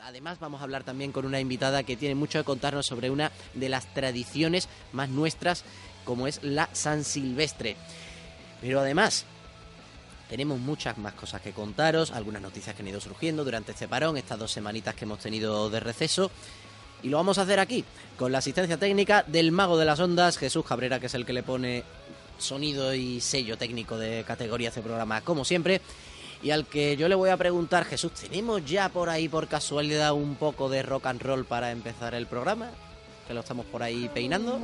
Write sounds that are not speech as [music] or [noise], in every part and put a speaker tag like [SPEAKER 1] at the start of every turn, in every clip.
[SPEAKER 1] Además vamos a hablar también con una invitada que tiene mucho que contarnos sobre una de las tradiciones más nuestras como es la San Silvestre. Pero además tenemos muchas más cosas que contaros, algunas noticias que han ido surgiendo durante este parón, estas dos semanitas que hemos tenido de receso. Y lo vamos a hacer aquí, con la asistencia técnica del mago de las ondas, Jesús Cabrera, que es el que le pone sonido y sello técnico de categoría a este programa, como siempre. Y al que yo le voy a preguntar, Jesús, ¿tenemos ya por ahí por casualidad un poco de rock and roll para empezar el programa? Que lo estamos por ahí peinando.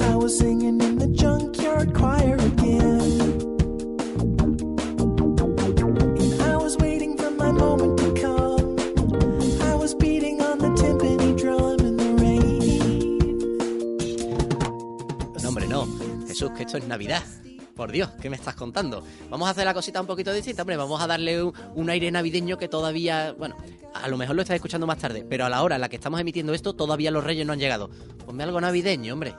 [SPEAKER 1] I was singing in the junkyard choir again. And I was waiting for my moment to come. I was beating on the timpani drum in the rain. No, hombre, no. Jesús, que esto es Navidad. Por Dios, ¿qué me estás contando? Vamos a hacer la cosita un poquito distinta, hombre. Vamos a darle un, aire navideño que todavía, bueno, a lo mejor lo estás escuchando más tarde, pero a la hora en la que estamos emitiendo esto, todavía los reyes no han llegado. Ponme algo navideño, hombre.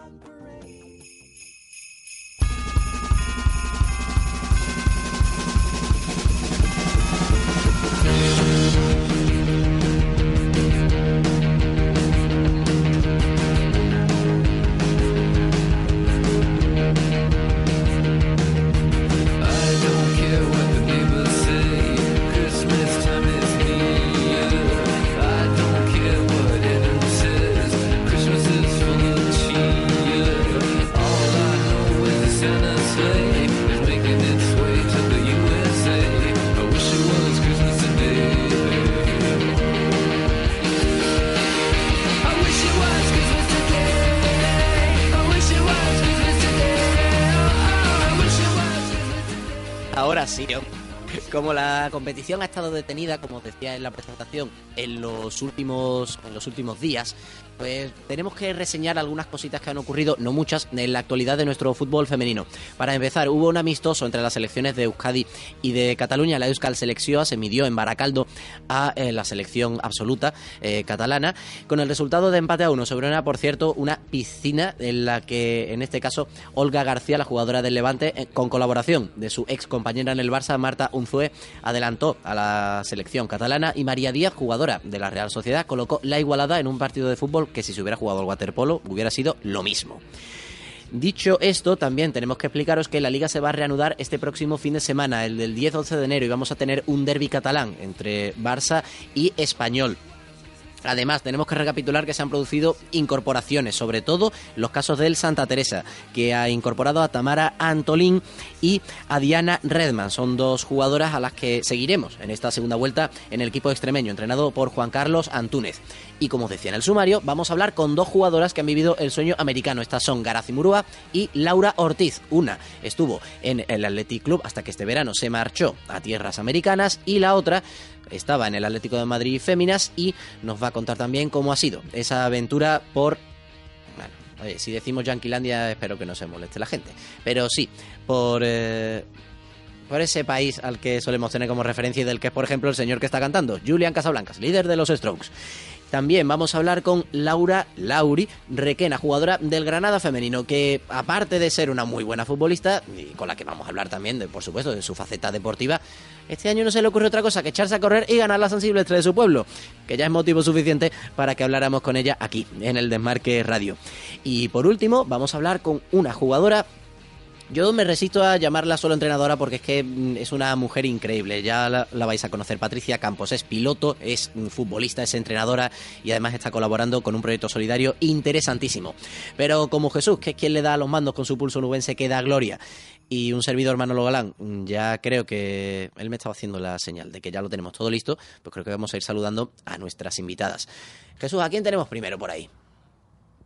[SPEAKER 1] Como la competición ha estado detenida, como decía en la presentación, en los últimos, en los últimos días, pues tenemos que reseñar algunas cositas que han ocurrido, no muchas, en la actualidad de nuestro fútbol femenino. Para empezar, hubo un amistoso entre las selecciones de Euskadi y de Cataluña. La Euskal Selección se midió en Baracaldo a eh, la selección absoluta eh, catalana, con el resultado de empate a uno sobre una, por cierto, una piscina en la que, en este caso, Olga García, la jugadora del Levante, eh, con colaboración de su ex compañera en el Barça, Marta Unzue, adelantó a la selección catalana y María Díaz, jugadora de la Real Sociedad, colocó la igualada en un partido de fútbol que si se hubiera jugado al waterpolo hubiera sido lo mismo. Dicho esto, también tenemos que explicaros que la liga se va a reanudar este próximo fin de semana, el del 10-11 de enero, y vamos a tener un derby catalán entre Barça y Español. Además, tenemos que recapitular que se han producido incorporaciones, sobre todo los casos del Santa Teresa, que ha incorporado a Tamara Antolín y a Diana Redman. Son dos jugadoras a las que seguiremos en esta segunda vuelta en el equipo extremeño, entrenado por Juan Carlos Antúnez. Y como os decía en el sumario, vamos a hablar con dos jugadoras que han vivido el sueño americano. Estas son Garazi Murúa y Laura Ortiz. Una estuvo en el Athletic Club hasta que este verano se marchó a tierras americanas y la otra estaba en el Atlético de Madrid Féminas y nos va a contar también cómo ha sido esa aventura por oye, si decimos Yanquilandia espero que no se moleste la gente, pero sí, por eh, por ese país al que solemos tener como referencia y del que es, por ejemplo, el señor que está cantando, Julian Casablancas, líder de los Strokes. También vamos a hablar con Laura Lauri Requena, jugadora del Granada femenino, que aparte de ser una muy buena futbolista, y con la que vamos a hablar también, de, por supuesto, de su faceta deportiva, este año no se le ocurre otra cosa que echarse a correr y ganar la sensible estrella de su pueblo, que ya es motivo suficiente para que habláramos con ella aquí, en el Desmarque Radio. Y por último, vamos a hablar con una jugadora yo me resisto a llamarla solo entrenadora porque es que mm, es una mujer increíble. Ya la, vais a conocer. Patricia Campos es piloto, es futbolista, es entrenadora y además está colaborando con un proyecto solidario interesantísimo. Pero como Jesús, que es quien le da los mandos con su pulso nubense, que da gloria. Y un servidor Manolo Galán, ya creo que él me estaba haciendo la señal de que ya lo tenemos todo listo, pues creo que vamos a ir saludando a nuestras invitadas. Jesús, ¿a quién tenemos primero por ahí?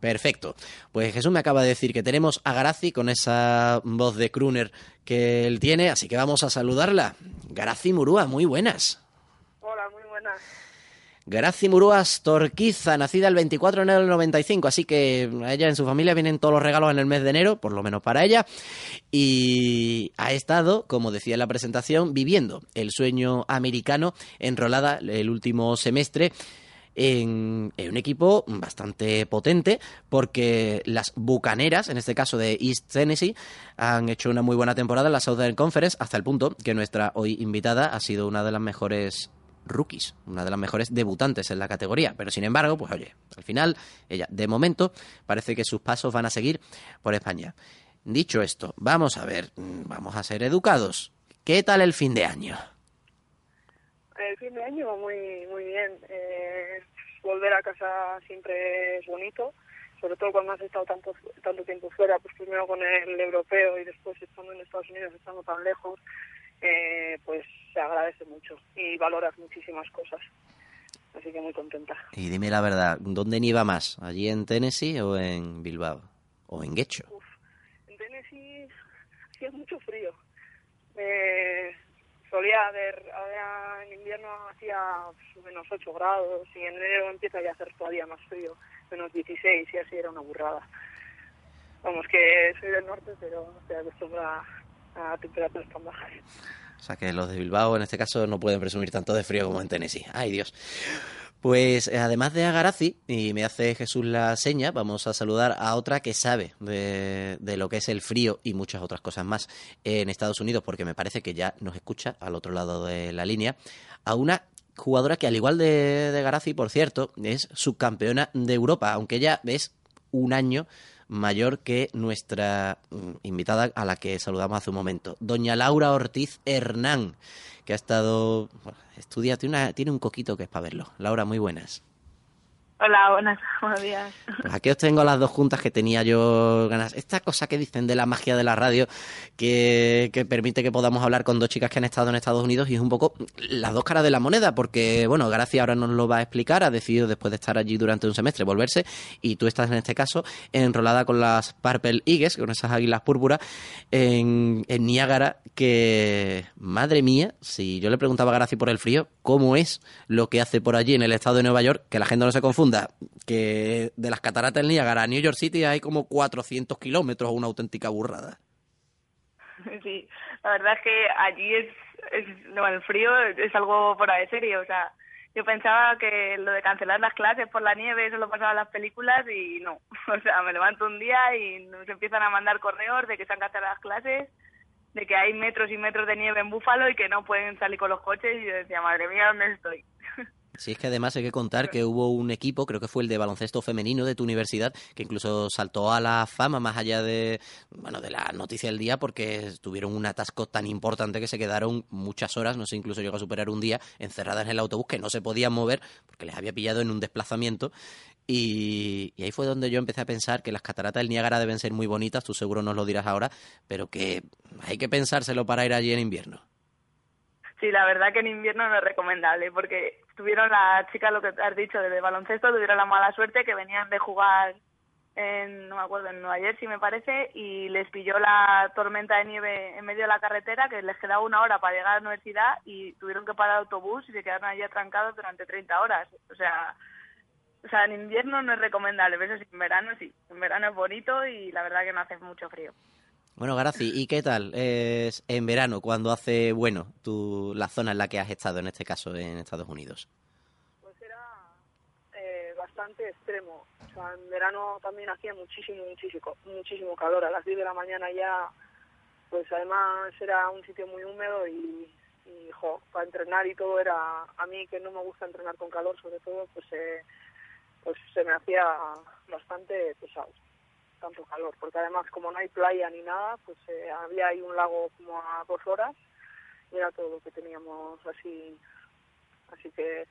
[SPEAKER 1] Perfecto. Pues Jesús me acaba de decir que tenemos a Garazi con esa voz de crooner que él tiene, así que vamos a saludarla. Garazi Murúa, muy buenas.
[SPEAKER 2] Hola, muy buenas.
[SPEAKER 1] Garazi Murúa Torquiza, nacida el 24 de enero del 95, así que a ella en su familia vienen todos los regalos en el mes de enero, por lo menos para ella, y ha estado, como decía en la presentación, viviendo el sueño americano enrolada el último semestre en, un equipo bastante potente porque las Bucaneras, en este caso de East Tennessee, han hecho una muy buena temporada en la Southern Conference hasta el punto que nuestra hoy invitada ha sido una de las mejores rookies, una de las mejores debutantes en la categoría. Pero sin embargo, pues oye, al final, ella, de momento, parece que sus pasos van a seguir por España. Dicho esto, vamos a ver, mm, vamos a ser educados. ¿Qué tal el fin de año?
[SPEAKER 2] El fin de año muy, muy bien. Eh, volver a casa siempre es bonito, sobre todo cuando has estado tanto, tanto tiempo fuera, pues primero con el europeo y después estando en Estados Unidos, estando tan lejos, eh, pues se agradece mucho y valoras muchísimas cosas. Así que muy contenta.
[SPEAKER 1] Y dime la verdad, ¿dónde nieva más? ¿Allí en Tennessee o en Bilbao? ¿O en Guecho?
[SPEAKER 2] en Tennessee hacía mucho frío. Eh, solía haber, ahora en invierno hacía menos 8 grados y en enero empieza ya a hacer todavía más frío, menos 16 y así era una burrada. Vamos, que soy del norte, pero estoy acostumbrada a temperaturas tan bajas.
[SPEAKER 1] O sea que los de Bilbao en este caso no pueden presumir tanto de frío como en Tennessee. Ay Dios. Pues eh, además de Agarazi, y me hace Jesús la seña, vamos a saludar a otra que sabe de, lo que es el frío y muchas otras cosas más en Estados Unidos, porque me parece que ya nos escucha al otro lado de la línea, a una jugadora que al igual de, de Garazi, por cierto, es subcampeona de Europa, aunque ella es un año mayor que nuestra mm, invitada a la que saludamos hace un momento, doña Laura Ortiz Hernán, que ha estado, estudia, tiene, una, tiene un coquito que es para verlo. Laura, muy buenas.
[SPEAKER 3] Hola, buenas, [laughs] buenos días.
[SPEAKER 1] Aquí os tengo las dos juntas que tenía yo ganas. Esta cosa que dicen de la magia de la radio, que, permite que podamos hablar con dos chicas que han estado en Estados Unidos y es un poco las dos caras de la moneda, porque, bueno, Gracia ahora nos lo va a explicar, ha decidido después de estar allí durante un semestre volverse y tú estás en este caso enrolada con las Purple Eagles, con esas águilas púrpuras, en, en Niágara, que, madre mía, si yo le preguntaba a Gracia por el frío, ¿cómo es lo que hace por allí en el estado de Nueva York? Que la gente no se que de las cataratas del Niágara a New York City hay como 400 kilómetros, una auténtica burrada. [laughs]
[SPEAKER 3] Sí, la verdad es que allí es, no, el frío es algo fuera de serie, o sea, yo pensaba que lo de cancelar las clases por la nieve, eso lo pasaba en las películas y no. [laughs] O sea, me levanto un día y nos empiezan a mandar correos de que se han cancelado las clases, de que hay metros y metros de nieve en Búfalo y que no pueden salir con los coches y yo decía, madre mía, ¿dónde estoy? [laughs]
[SPEAKER 1] Sí, es que además hay que contar que hubo un equipo, creo que fue el de baloncesto femenino de tu universidad, que incluso saltó a la fama más allá de, bueno, de la noticia del día porque tuvieron un atasco tan importante que se quedaron muchas horas, no sé, incluso llegó a superar un día encerradas en el autobús que no se podían mover porque les había pillado en un desplazamiento y, y, ahí fue donde yo empecé a pensar que las cataratas del Niágara deben ser muy bonitas, tú seguro nos lo dirás ahora, pero que hay que pensárselo para ir allí en invierno.
[SPEAKER 3] Sí, la verdad que en invierno no es recomendable porque tuvieron las chicas, lo que has dicho, de baloncesto, tuvieron la mala suerte que venían de jugar en, no me acuerdo, en Nueva Jersey me parece, y les pilló la tormenta de nieve en medio de la carretera, que les quedaba una hora para llegar a la universidad y tuvieron que parar autobús y se quedaron allí atrancados durante 30 horas. O sea, o sea, en invierno no es recomendable, pero eso sí, en verano sí. En verano es bonito y la verdad que no hace mucho frío.
[SPEAKER 1] Bueno, Garazi, ¿y qué tal es en verano cuando hace bueno tu, la zona en la que has estado, en este caso en Estados Unidos?
[SPEAKER 2] Pues era eh, bastante extremo. O sea, en verano también hacía muchísimo, muchísimo, muchísimo calor. A las 10 de la mañana ya, pues además era un sitio muy húmedo y, y jo, para entrenar y todo era, a mí que no me gusta entrenar con calor sobre todo, pues, eh, pues se me hacía bastante pesado tanto calor, porque además como no hay playa ni nada, pues eh, había ahí un lago como a dos horas y era todo lo que teníamos así. Así que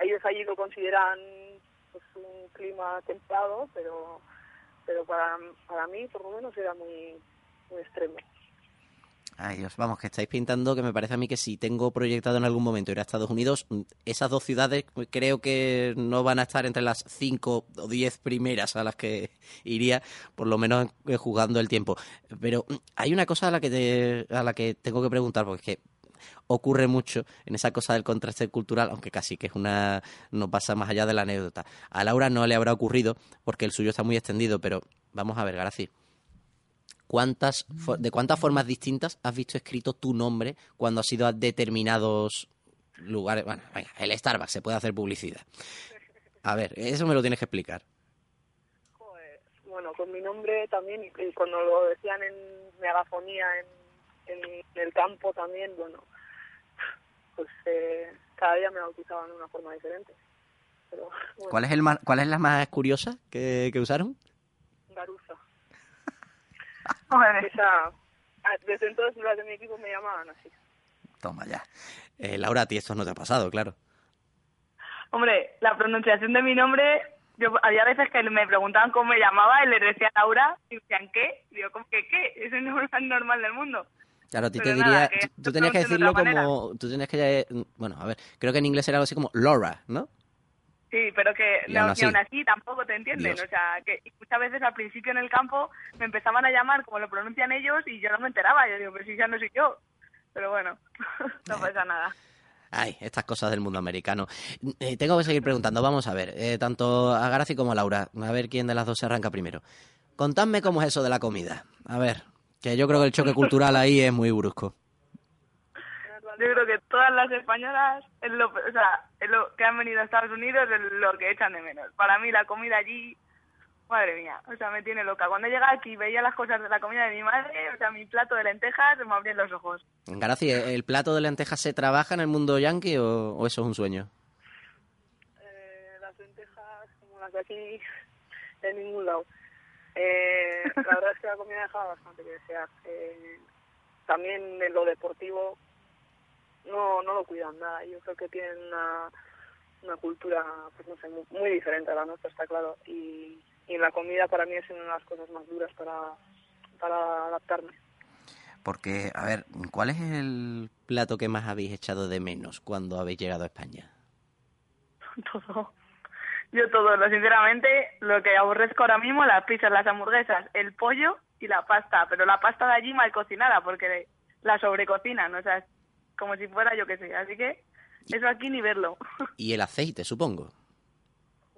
[SPEAKER 2] ellos allí lo consideran pues, un clima templado, pero pero para, para mí por lo menos era muy, muy extremo.
[SPEAKER 1] Ay Dios, vamos, que estáis pintando que me parece a mí que si tengo proyectado en algún momento ir a Estados Unidos, mm, esas dos ciudades creo que no van a estar entre las cinco o diez primeras a las que [laughs] iría, por lo menos eh, jugando el tiempo. Pero mm, hay una cosa a la que a la que tengo que preguntar, porque es que ocurre mucho en esa cosa del contraste cultural, aunque casi que es una no pasa más allá de la anécdota. A Laura no le habrá ocurrido porque el suyo está muy extendido, pero vamos a ver, García cuántas de cuántas formas distintas has visto escrito tu nombre cuando has ido a determinados lugares. Bueno, venga, el Starbucks se puede hacer publicidad. A ver, eso me lo tienes que explicar.
[SPEAKER 2] Joder, bueno, con mi nombre también, y cuando lo decían en megafonía en, en el campo también, bueno, pues eh, cada día me bautizaban de una forma diferente. Pero, bueno,
[SPEAKER 1] ¿Cuál es, el más, ¿Cuál es la más curiosa que, que usaron?
[SPEAKER 2] Garuza. [laughs] Esa, ah, desde entonces las de mi equipo me llamaban así.
[SPEAKER 1] Toma ya. Eh, Laura, a ti esto no te ha pasado, claro.
[SPEAKER 3] Hombre, la pronunciación de mi nombre, yo había veces que me preguntaban cómo me llamaba y les decía Laura y decían ¿qué? Digo, ¿cómo que qué? Eso no es lo más normal del mundo.
[SPEAKER 1] Claro, a ti
[SPEAKER 3] Pero
[SPEAKER 1] te
[SPEAKER 3] nada,
[SPEAKER 1] diría, tú- tenías que
[SPEAKER 3] de
[SPEAKER 1] decirlo
[SPEAKER 3] otra
[SPEAKER 1] como, tú tenías que, bueno, a ver, creo que en inglés era algo así como Laura, ¿no?
[SPEAKER 3] Sí, pero que
[SPEAKER 1] Y
[SPEAKER 3] no-
[SPEAKER 1] aún así.
[SPEAKER 3] tampoco te entienden.
[SPEAKER 1] Dios.
[SPEAKER 3] O sea, que muchas veces al principio en el campo me empezaban a llamar como lo pronuncian ellos y yo no me enteraba. Yo digo, pero si ya no soy yo. Pero bueno, [laughs] no pasa nada.
[SPEAKER 1] Ay, estas cosas del mundo americano. Eh, tengo que seguir preguntando, vamos a ver, eh, tanto a Graci como a Laura, a ver quién de las dos se arranca primero. Contadme cómo es eso de la comida. A ver, que yo creo que el choque cultural ahí es muy brusco.
[SPEAKER 3] Yo creo que todas las españolas, es lo, o sea, es lo que han venido a Estados Unidos es lo que echan de menos. Para mí la comida allí, madre mía, o sea, me tiene loca. Cuando llega aquí veía las cosas de la comida de mi madre, o sea, mi plato de lentejas, se me abrían los ojos.
[SPEAKER 1] Graci, ¿el plato de lentejas se trabaja en el mundo yankee o, o eso es un sueño?
[SPEAKER 2] Eh, las lentejas, como las de aquí, de ningún lado. Eh, la verdad es que la comida deja bastante que desear. Eh, también en lo deportivo no no lo cuidan nada. Yo creo que tienen una, una cultura, pues no sé, muy, muy diferente a la nuestra, está claro. Y, y la comida para mí es una de las cosas más duras para, para adaptarme.
[SPEAKER 1] Porque, a ver, ¿cuál es el plato que más habéis echado de menos cuando habéis llegado a España? [laughs]
[SPEAKER 3] todo. Yo todo, lo sinceramente, lo que aborrezco ahora mismo, las pizzas, las hamburguesas, el pollo y la pasta, pero la pasta de allí mal cocinada, porque la sobrecocinan, o sea, como si fuera yo que sé, así que eso aquí ni verlo. [laughs]
[SPEAKER 1] Y el aceite, supongo.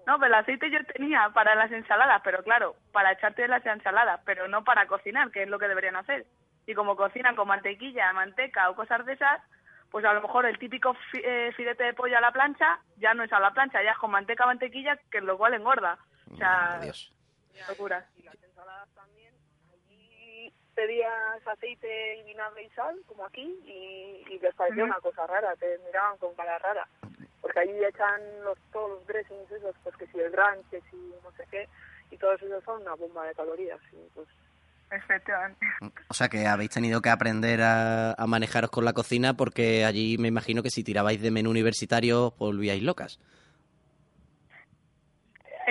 [SPEAKER 3] No, pero el aceite yo tenía para las ensaladas, pero claro, para echarte las ensaladas, pero no para cocinar, que es lo que deberían hacer. Y como cocinan con mantequilla, manteca o cosas de esas, pues a lo mejor el típico fi- eh, filete de pollo a la plancha ya no es a la plancha, ya es con manteca, mantequilla, que lo cual engorda. O sea,
[SPEAKER 1] Madre Dios.
[SPEAKER 3] locura.
[SPEAKER 2] Y las ensaladas también. Pedías aceite y vinagre y sal, como aquí, y, y les parecía una cosa rara, te miraban con cara rara. Porque allí echan los, todos los dressings esos, pues que si el ranch, que si no sé qué, y todos esos son una bomba de calorías. Y pues
[SPEAKER 3] Efectivamente.
[SPEAKER 1] O sea que habéis tenido que aprender a, a manejaros con la cocina porque allí me imagino que si tirabais de menú universitario os volvíais locas.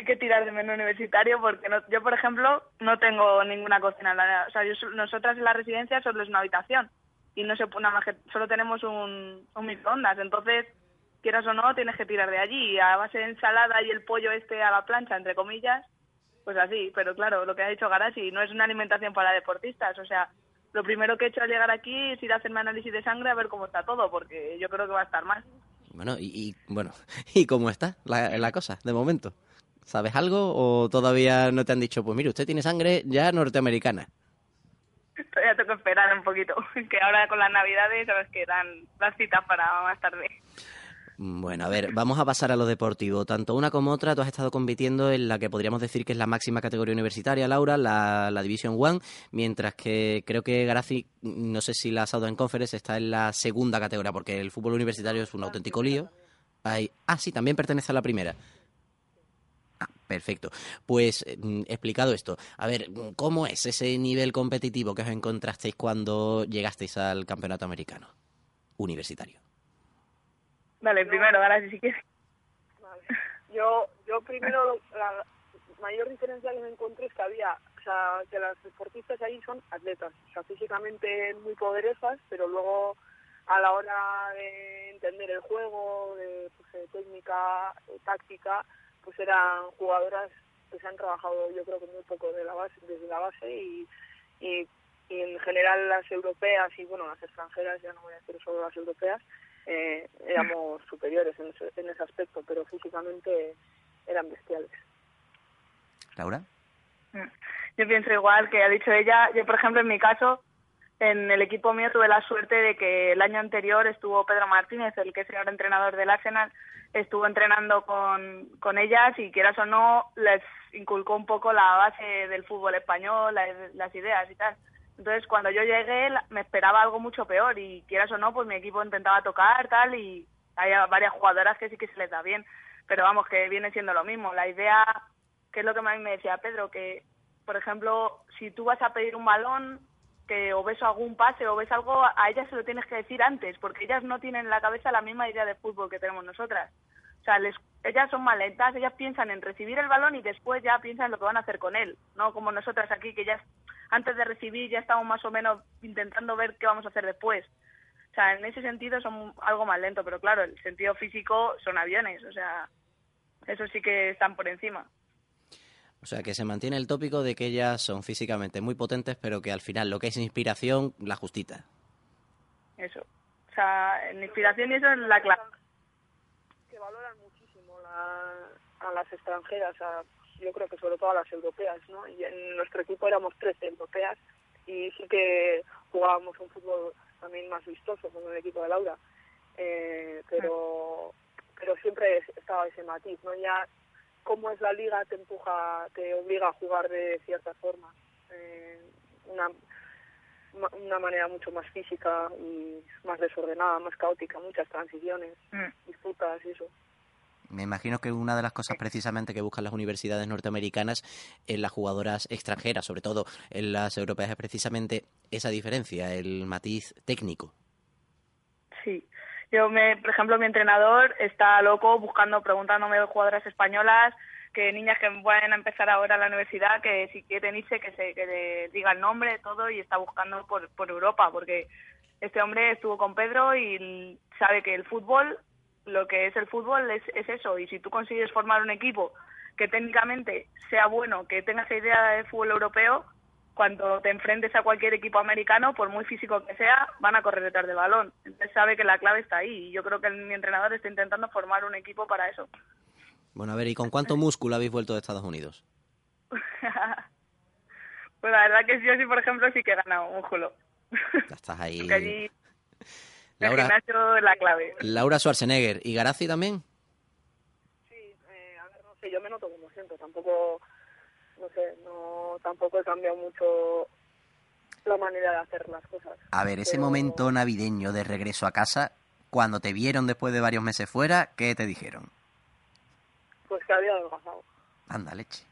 [SPEAKER 3] Hay que tirar de menú universitario porque no- yo, por ejemplo, no tengo ninguna cocina. O sea, yo, nosotras en la residencia solo es una habitación y no se nada más que solo tenemos un, un microondas. Entonces, quieras o no, tienes que tirar de allí. A base de ensalada y el pollo este a la plancha, entre comillas, pues así. Pero claro, lo que ha dicho Garasi no es una alimentación para deportistas. O sea, lo primero que he hecho al llegar aquí es ir a hacerme análisis de sangre a ver cómo está todo, porque yo creo que va a estar mal.
[SPEAKER 1] Bueno, y, y, bueno, [laughs] ¿y cómo está la cosa de momento? ¿Sabes algo o todavía no te han dicho, pues mire, usted tiene sangre ya norteamericana?
[SPEAKER 3] Todavía tengo que esperar un poquito, [laughs] que ahora con las navidades sabes que dan las citas para más tarde.
[SPEAKER 1] Bueno, a ver, vamos a pasar a lo deportivo. Tanto una como otra, tú has estado compitiendo en la que podríamos decir que es la máxima categoría universitaria, Laura, la, la Division One, mientras que creo que Garazi, no sé si la Southern Conference está en la segunda categoría, porque el fútbol universitario es un auténtico lío. Hay- ah, sí, también pertenece a la primera. Perfecto. Pues eh, mm, explicado esto, a ver, mm, ¿cómo es ese nivel competitivo que os encontrasteis cuando llegasteis al campeonato americano universitario?
[SPEAKER 3] Dale, primero, ahora si quieres.
[SPEAKER 2] Vale. Yo, yo primero, la mayor diferencia que me encuentro es que había, o sea, que las deportistas ahí son atletas, o sea, físicamente muy poderosas, pero luego a la hora de entender el juego, de pues, técnica, táctica, pues eran jugadoras que se han trabajado yo creo que muy poco de la base, desde la base y, y, y en general las europeas y bueno, las extranjeras, ya no voy a decir solo las europeas, eh, éramos superiores en ese, en ese aspecto, pero físicamente eran bestiales.
[SPEAKER 1] Laura.
[SPEAKER 3] Yo pienso igual que ha dicho ella. Yo, por ejemplo, en mi caso, en el equipo mío tuve la suerte de que el año anterior estuvo Pedro Martínez, el que es el entrenador del Arsenal, estuvo entrenando con, con ellas y quieras o no, les inculcó un poco la base del fútbol español, las, ideas y tal. Entonces, cuando yo llegué, me esperaba algo mucho peor y quieras o no, pues mi equipo intentaba tocar tal y hay varias jugadoras que sí que se les da bien, pero vamos, que viene siendo lo mismo. La idea, que es lo que a mí me decía Pedro, que, por ejemplo, si tú vas a pedir un balón, que o ves algún pase o ves algo, a ellas se lo tienes que decir antes, porque ellas no tienen en la cabeza la misma idea de fútbol que tenemos nosotras. O sea, les, ellas son más lentas, ellas piensan en recibir el balón y después ya piensan en lo que van a hacer con él, no como nosotras aquí que ya antes de recibir ya estamos más o menos intentando ver qué vamos a hacer después. O sea, en ese sentido son algo más lento, pero claro, el sentido físico son aviones, o sea, eso sí que están por encima.
[SPEAKER 1] O sea, que se mantiene el tópico de que ellas son físicamente muy potentes, pero que al final lo que es inspiración, la justita.
[SPEAKER 3] Eso. O sea, en inspiración y eso es la clave.
[SPEAKER 2] Que valoran muchísimo a las extranjeras, yo creo que sobre todo a las europeas, ¿no? Y en nuestro equipo éramos 13 europeas y sí que jugábamos un fútbol también más vistoso con el equipo de Laura. Eh, pero pero siempre estaba ese matiz, ¿no? Ya cómo es la liga te empuja, te obliga a jugar de cierta forma, eh, una, una manera mucho más física y más desordenada, más caótica, muchas transiciones, mm. disputas y eso.
[SPEAKER 1] Me imagino que una de las cosas precisamente que buscan las universidades norteamericanas en las jugadoras extranjeras, sobre todo en las europeas, es precisamente esa diferencia, el matiz técnico.
[SPEAKER 3] Sí, yo, me, por ejemplo, mi entrenador está loco buscando, preguntándome de jugadoras españolas, que niñas que vayan a empezar ahora la universidad, que si quieren irse, que se que le diga el nombre, todo, y está buscando por, por Europa, porque este hombre estuvo con Pedro y sabe que el fútbol, lo que es el fútbol es, es eso, y si tú consigues formar un equipo que técnicamente sea bueno, que tenga esa idea de fútbol europeo, cuando te enfrentes a cualquier equipo americano, por muy físico que sea, van a correr detrás del balón. Entonces sabe que la clave está ahí y yo creo que mi entrenador está intentando formar un equipo para eso.
[SPEAKER 1] Bueno, a ver, ¿y con cuánto músculo habéis vuelto de Estados Unidos? [laughs]
[SPEAKER 3] pues la verdad que yo sí, por ejemplo, sí que he ganado músculo.
[SPEAKER 1] Ya estás ahí.
[SPEAKER 3] Porque allí Laura, el la clave.
[SPEAKER 1] Laura Schwarzenegger. ¿Y Garazi también?
[SPEAKER 2] Sí, eh, a ver, no sé, yo me noto como siento. Tampoco no sé, no tampoco he cambiado mucho la manera de hacer las cosas.
[SPEAKER 1] A ver, ese momento navideño de regreso a casa, cuando te vieron después de varios meses fuera, ¿qué te dijeron?
[SPEAKER 2] Pues que había adelgazado.
[SPEAKER 1] Anda, leche.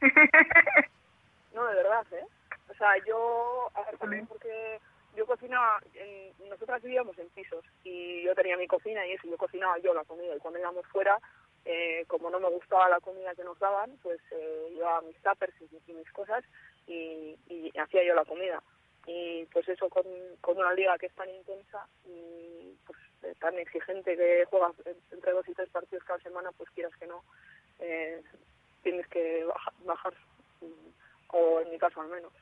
[SPEAKER 1] [laughs]
[SPEAKER 2] no, de verdad, ¿eh? O sea, yo, a ver, también porque yo cocinaba, en, nosotras vivíamos en pisos y yo tenía mi cocina y eso, yo cocinaba yo la comida y cuando íbamos fuera eh, como no me gustaba la comida que nos daban, pues eh, llevaba mis tuppers y, mis cosas y, hacía yo la comida. Y pues eso con, con una liga que es tan intensa y pues eh, tan exigente que juegas entre dos y tres partidos cada semana, pues quieras que no, eh, tienes que bajar, bajar, o en mi caso al menos.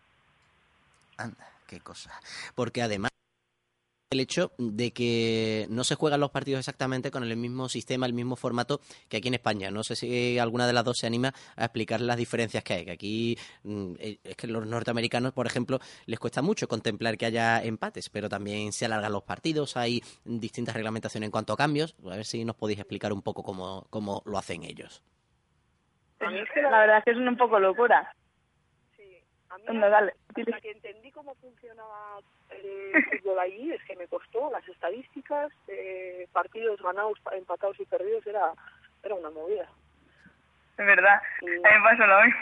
[SPEAKER 1] Anda, qué cosa. Porque además el hecho de que no se juegan los partidos exactamente con el mismo sistema, el mismo formato que aquí en España. No sé si alguna de las dos se anima a explicar las diferencias que hay. Que aquí mm, eh, es que los norteamericanos, por ejemplo, les cuesta mucho contemplar que haya empates, pero también se alargan los partidos, hay distintas reglamentaciones en cuanto a cambios. A ver si nos podéis explicar un poco cómo, cómo lo hacen ellos.
[SPEAKER 3] La verdad es que es un poco locura.
[SPEAKER 2] A mí, dale. hasta que entendí cómo funcionaba el fútbol allí, es que me costó las estadísticas, eh, partidos ganados, empatados y perdidos, era, era una movida.
[SPEAKER 3] Es verdad, a mí me pasó lo mismo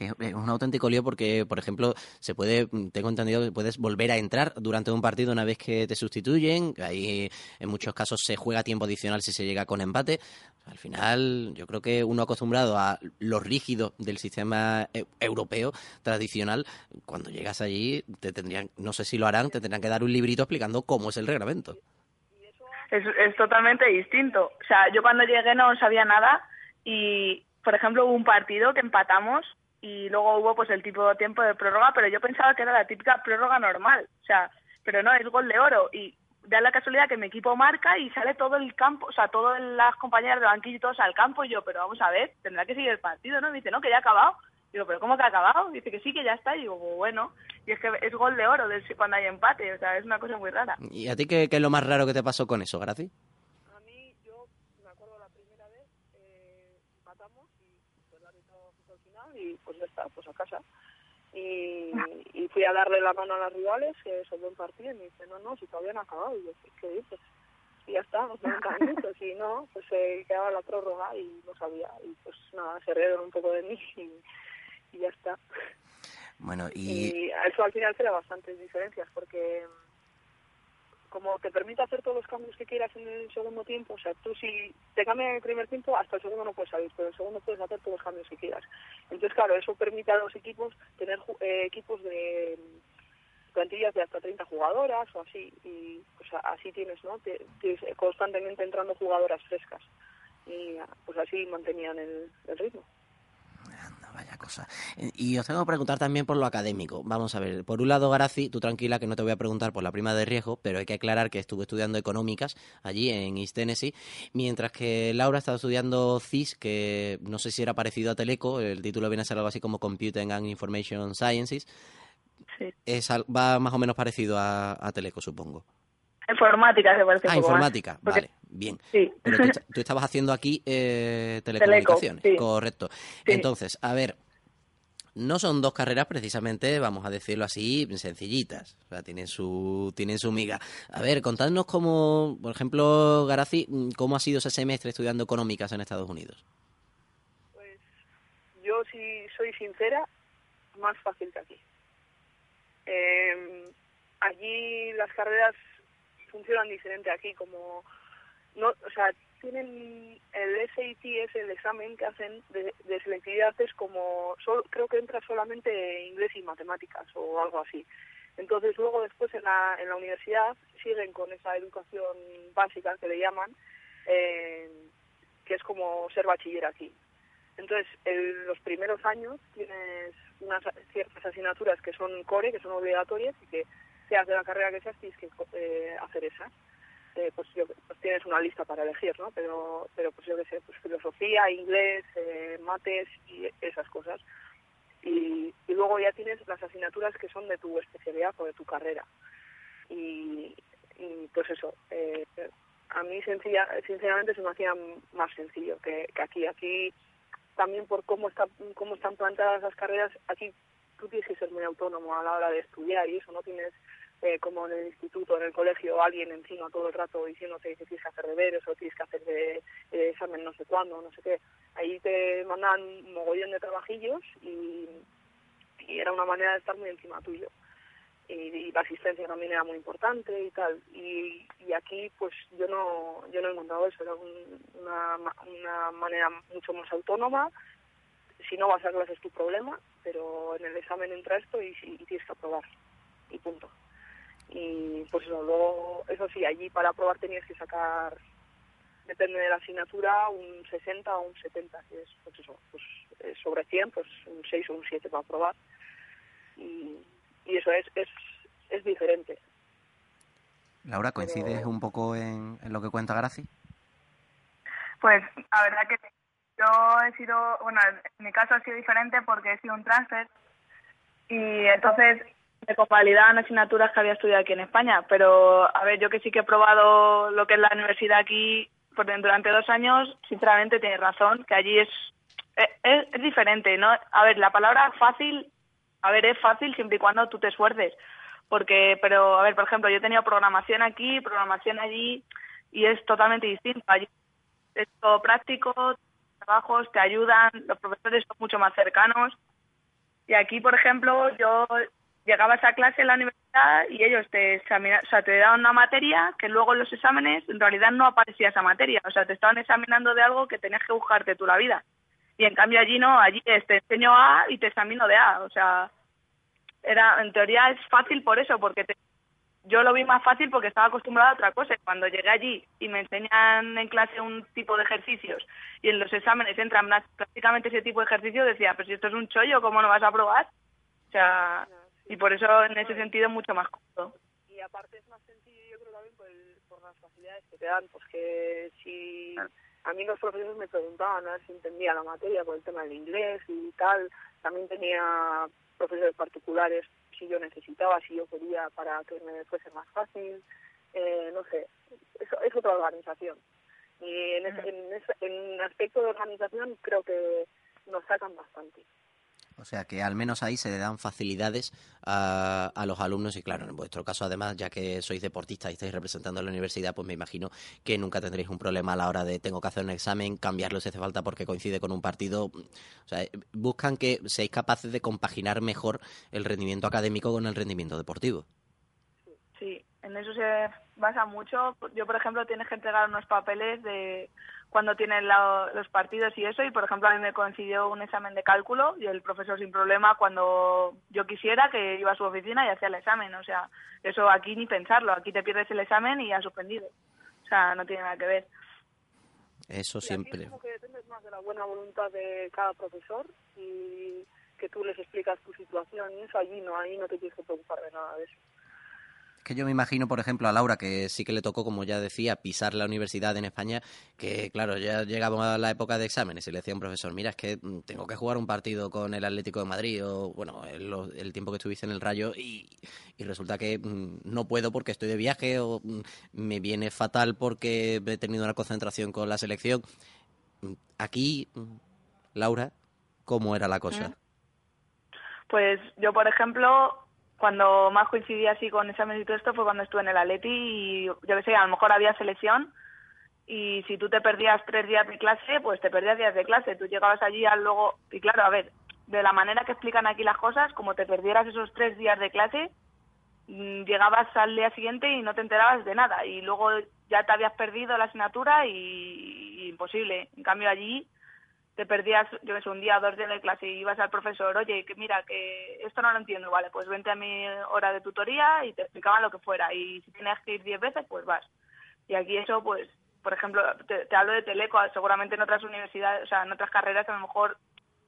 [SPEAKER 1] es un auténtico lío porque, por ejemplo, se puede, tengo entendido que puedes volver a entrar durante un partido una vez que te sustituyen. Ahí, en muchos casos, se juega tiempo adicional si se llega con empate. Al final, yo creo que uno acostumbrado a lo rígido del sistema e, europeo tradicional, cuando llegas allí, te tendrían, no sé si lo harán, te tendrán que dar un librito explicando cómo es el reglamento.
[SPEAKER 3] Es, es totalmente distinto. O sea, yo cuando llegué no sabía nada y, por ejemplo, hubo un partido que empatamos y luego hubo pues el tipo de tiempo de prórroga, pero yo pensaba que era la típica prórroga normal, o sea, pero no, es gol de oro y da la casualidad que mi equipo marca y sale todo el campo, o sea, todas las compañeras de banquillo y todos al campo y yo, pero vamos a ver, tendrá que seguir el partido, ¿no? me dice, no, que ya ha acabado. Digo, ¿pero cómo que ha acabado? Dice que sí, que ya está. Y digo, pues bueno. Y es que es gol de oro cuando hay empate. O sea, es una cosa muy rara.
[SPEAKER 1] ¿Y a ti qué, qué es lo más raro que te pasó con eso, Graci?
[SPEAKER 2] A mí, yo me acuerdo la primera vez, eh, matamos y pues el árbitro fue al final y pues ya está, pues a casa. Y, y fui a darle la mano a las rivales, que son buen partido, y me dice, no, no, si todavía no ha acabado. Y yo, ¿qué dices? Y ya está, los 90 [laughs] minutos, y no, pues se quedaba la prórroga y no sabía. Y pues nada, se rieron un poco de mí y, y ya está.
[SPEAKER 1] Bueno, y...
[SPEAKER 2] Y eso al final crea bastantes diferencias porque como te permite hacer todos los cambios que quieras en el segundo tiempo, o sea, tú si te cambian en el primer tiempo, hasta el segundo no puedes salir, pero en el segundo puedes hacer todos los cambios que quieras. Entonces, claro, eso permite a los equipos tener eh, equipos de mm, plantillas de hasta 30 jugadoras o así, y pues así tienes, ¿no? Tienes constantemente entrando jugadoras frescas. Y ah, pues así mantenían el, el ritmo.
[SPEAKER 1] Vaya cosa. Y os tengo que preguntar también por lo académico. Vamos a ver, por un lado, Garazi, tú tranquila que no te voy a preguntar por la prima de riesgo, pero hay que aclarar que estuve estudiando económicas allí en East Tennessee, mientras que Laura estaba estudiando CIS, que no sé si era parecido a Teleco, el título viene a ser algo así como Computing and Information Sciences.
[SPEAKER 3] Sí.
[SPEAKER 1] Es, va más o menos parecido a, a Teleco, supongo.
[SPEAKER 3] Informática se parece
[SPEAKER 1] Ah,
[SPEAKER 3] un poco más.
[SPEAKER 1] informática, vale, bien.
[SPEAKER 3] Sí.
[SPEAKER 1] Pero tú, est- tú estabas haciendo aquí eh, telecomunicaciones,
[SPEAKER 3] sí.
[SPEAKER 1] correcto.
[SPEAKER 3] Sí.
[SPEAKER 1] Entonces, a ver, no son dos carreras precisamente, vamos a decirlo así, sencillitas. O sea, tienen su, tienen su miga. A ver, contadnos cómo, por ejemplo, Garazi, cómo ha sido ese semestre estudiando económicas en Estados Unidos.
[SPEAKER 2] Pues yo, si soy sincera, más fácil que aquí. Eh, allí las carreras funcionan diferente aquí, como no, o sea, tienen el SAT es el examen que hacen de, de selectividad es como solo, creo que entra solamente inglés y matemáticas o algo así. Entonces luego después en la, en la universidad siguen con esa educación básica que le llaman, eh, que es como ser bachiller aquí. Entonces, en los primeros años tienes unas ciertas asignaturas que son core, que son obligatorias y que seas de la carrera que seas tienes que eh, hacer esas. Pues, yo, pues tienes una lista para elegir, ¿no? Pero, pero pues yo qué sé, pues filosofía, inglés, eh, mates y esas cosas. Y, y luego ya tienes las asignaturas que son de tu especialidad o de tu carrera. Y, y pues eso, eh, a mí sencilla, sinceramente se me hacía más sencillo que, que aquí. Aquí también por cómo, está, cómo están plantadas las carreras, aquí tú tienes que ser muy autónomo a la hora de estudiar y eso no tienes eh, como en el instituto, en el colegio, alguien encima todo el rato diciéndote que tienes que hacer deberes o tienes que hacer de, de examen no sé cuándo, no sé qué. Ahí te mandan un mogollón de trabajillos y, era una manera de estar muy encima tuyo. Y, la asistencia también era muy importante y tal. Y, aquí pues yo no yo no he encontrado eso, era un- una, una manera mucho más autónoma. Si no vas a clase es tu problema, pero en el examen entra esto y tienes que aprobar. Y punto y pues eso, luego, eso sí, allí para aprobar tenías que sacar, depende de la asignatura, un 60 o un 70, que es pues eso, pues eh, sobre 100, pues un 6 o un 7 para aprobar. Y, y eso es, es, es diferente.
[SPEAKER 1] Laura, ¿coincides
[SPEAKER 2] Pero-
[SPEAKER 1] un poco en, en lo que cuenta Garazi?
[SPEAKER 3] Pues la verdad que yo he sido, bueno, en mi caso ha sido diferente porque he sido un transfer y entonces me convalidaban asignaturas que había estudiado aquí en España. Pero, a ver, yo que sí que he probado lo que es la universidad aquí por durante dos años, sinceramente tienes razón, que allí es, es, es diferente, ¿no? A ver, la palabra fácil, a ver, es fácil siempre y cuando tú te esfuerces. Porque, pero, a ver, por ejemplo, yo he tenido programación aquí, programación allí, y es totalmente distinto. Allí es todo práctico, trabajos te ayudan, los profesores son mucho más cercanos. Y aquí, por ejemplo, yo llegaba a clase en la universidad y ellos te examinan, o sea, te daban una materia que luego en los exámenes en realidad no aparecía esa materia. O sea, te estaban examinando de algo que tenías que buscarte tú la vida. Y en cambio allí no, allí es, te enseño A y te examino de A. O sea, era, en teoría es fácil por eso, porque te- yo lo vi más fácil porque estaba acostumbrada a otra cosa. Cuando llegué allí y me enseñan en clase un tipo de ejercicios y en los exámenes entran prácticamente ese tipo de ejercicio, decía, pero si esto es un chollo, ¿cómo no vas a probar? O sea, y por eso en ese sentido es mucho más cómodo.
[SPEAKER 2] Y aparte es más sencillo yo creo también por, el, por las facilidades que te dan, pues que si a mí los profesores me preguntaban a ver si entendía la materia por el tema del inglés y tal, también tenía profesores particulares si yo necesitaba, si yo quería para que me fuese más fácil, eh, no sé, eso es otra organización. Y en, ese, en, ese, en aspecto de organización creo que nos sacan bastante.
[SPEAKER 1] O sea que al menos ahí se le dan facilidades a, los alumnos y claro, en vuestro caso además, ya que sois deportistas y estáis representando a la universidad, pues me imagino que nunca tendréis un problema a la hora de tengo que hacer un examen, cambiarlo si hace falta porque coincide con un partido. O sea, buscan que seáis capaces de compaginar mejor el rendimiento académico con el rendimiento deportivo.
[SPEAKER 3] Sí, en eso se basa mucho. Yo, por ejemplo, tienes que entregar unos papeles de cuando tienes la, los partidos y eso, y por ejemplo a mí me coincidió un examen de cálculo y el profesor sin problema cuando yo quisiera que iba a su oficina y hacía el examen, o sea, eso aquí ni pensarlo, aquí te pierdes el examen y has suspendido, o sea, no tiene nada que ver.
[SPEAKER 1] Eso siempre.
[SPEAKER 2] como que depende más de la buena voluntad de cada profesor y que tú les explicas tu situación y eso allí no, ahí no te tienes que preocupar de nada de eso.
[SPEAKER 1] Que yo me imagino, por ejemplo, a Laura, que sí que le tocó, como ya decía, pisar la universidad en España, que claro, ya llegaba la época de exámenes y le decía a un profesor, mira, es que mm, tengo que jugar un partido con el Atlético de Madrid o, bueno, el, tiempo que estuviste en el Rayo y, y resulta que mmm, no puedo porque estoy de viaje o mmm, me viene fatal porque he tenido una concentración con la selección. Mm, aquí, mm, Laura, ¿cómo era la cosa?
[SPEAKER 3] Pues yo, por ejemplo, cuando más coincidía así con exámenes y todo esto fue cuando estuve en el Atleti y yo que sé, a lo mejor había selección y si tú te perdías tres días de clase, pues te perdías días de clase. Tú llegabas allí al luego, y claro, a ver, de la manera que explican aquí las cosas, como te perdieras esos tres días de clase, mm, llegabas al día siguiente y no te enterabas de nada y luego ya te habías perdido la asignatura y imposible. En cambio allí te perdías, yo que sé, un día o dos de clase y ibas al profesor, oye, que mira, que esto no lo entiendo, vale, pues vente a mi hora de tutoría y te explicaban lo que fuera. Y si tienes que ir diez veces, pues vas. Y aquí eso, pues, por ejemplo, te, te hablo de Teleco, seguramente en otras universidades, o sea, en otras carreras a lo mejor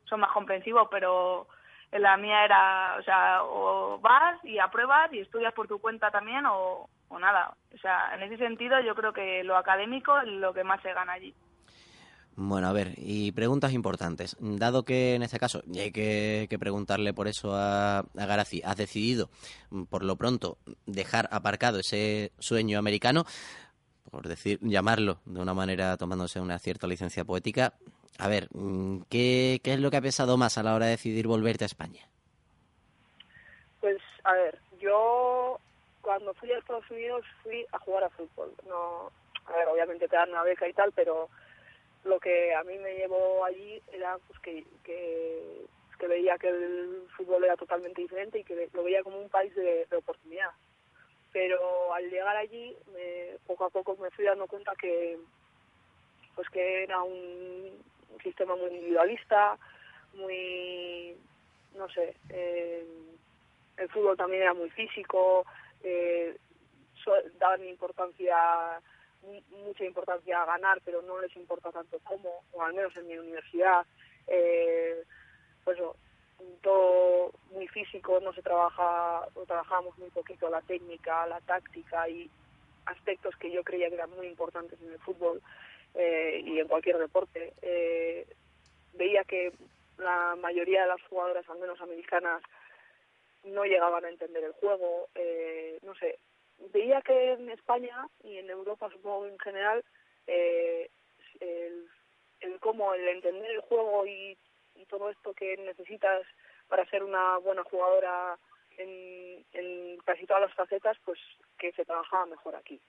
[SPEAKER 3] son más comprensivos, pero en la mía era, o sea, o vas y apruebas y estudias por tu cuenta también o, o nada. O sea, en ese sentido yo creo que lo académico es lo que más se gana allí.
[SPEAKER 1] Bueno, a ver, y preguntas importantes. Dado que en este caso, y hay que, preguntarle por eso a, a has decidido, por lo pronto, dejar aparcado ese sueño americano, por decir, llamarlo de una manera tomándose una cierta licencia poética. A ver, ¿qué, ¿qué es lo que ha pesado más a la hora de decidir volverte a España?
[SPEAKER 2] Pues, a ver, yo cuando fui a Estados Unidos fui a jugar a fútbol. No, a ver, obviamente te dan una beca y tal, pero lo que a mí me llevó allí era pues que, que, veía que el fútbol era totalmente diferente y que lo veía como un país de, oportunidad. Pero al llegar allí, me, poco a poco me fui dando cuenta que pues que era un, sistema muy individualista, muy, no sé, eh, el fútbol también era muy físico, eh, daban importancia mucha importancia a ganar, pero no les importa tanto cómo, o al menos en mi universidad, eh, pues todo muy físico, no se trabaja, o trabajamos muy poquito la técnica, la táctica y aspectos que yo creía que eran muy importantes en el fútbol eh, y en cualquier deporte. Eh, veía que la mayoría de las jugadoras, al menos americanas, no llegaban a entender el juego, eh, no sé, veía que en España y en Europa supongo en general eh, el, cómo el entender el juego y, y todo esto que necesitas para ser una buena jugadora en, en casi todas las facetas pues que se trabajaba mejor aquí.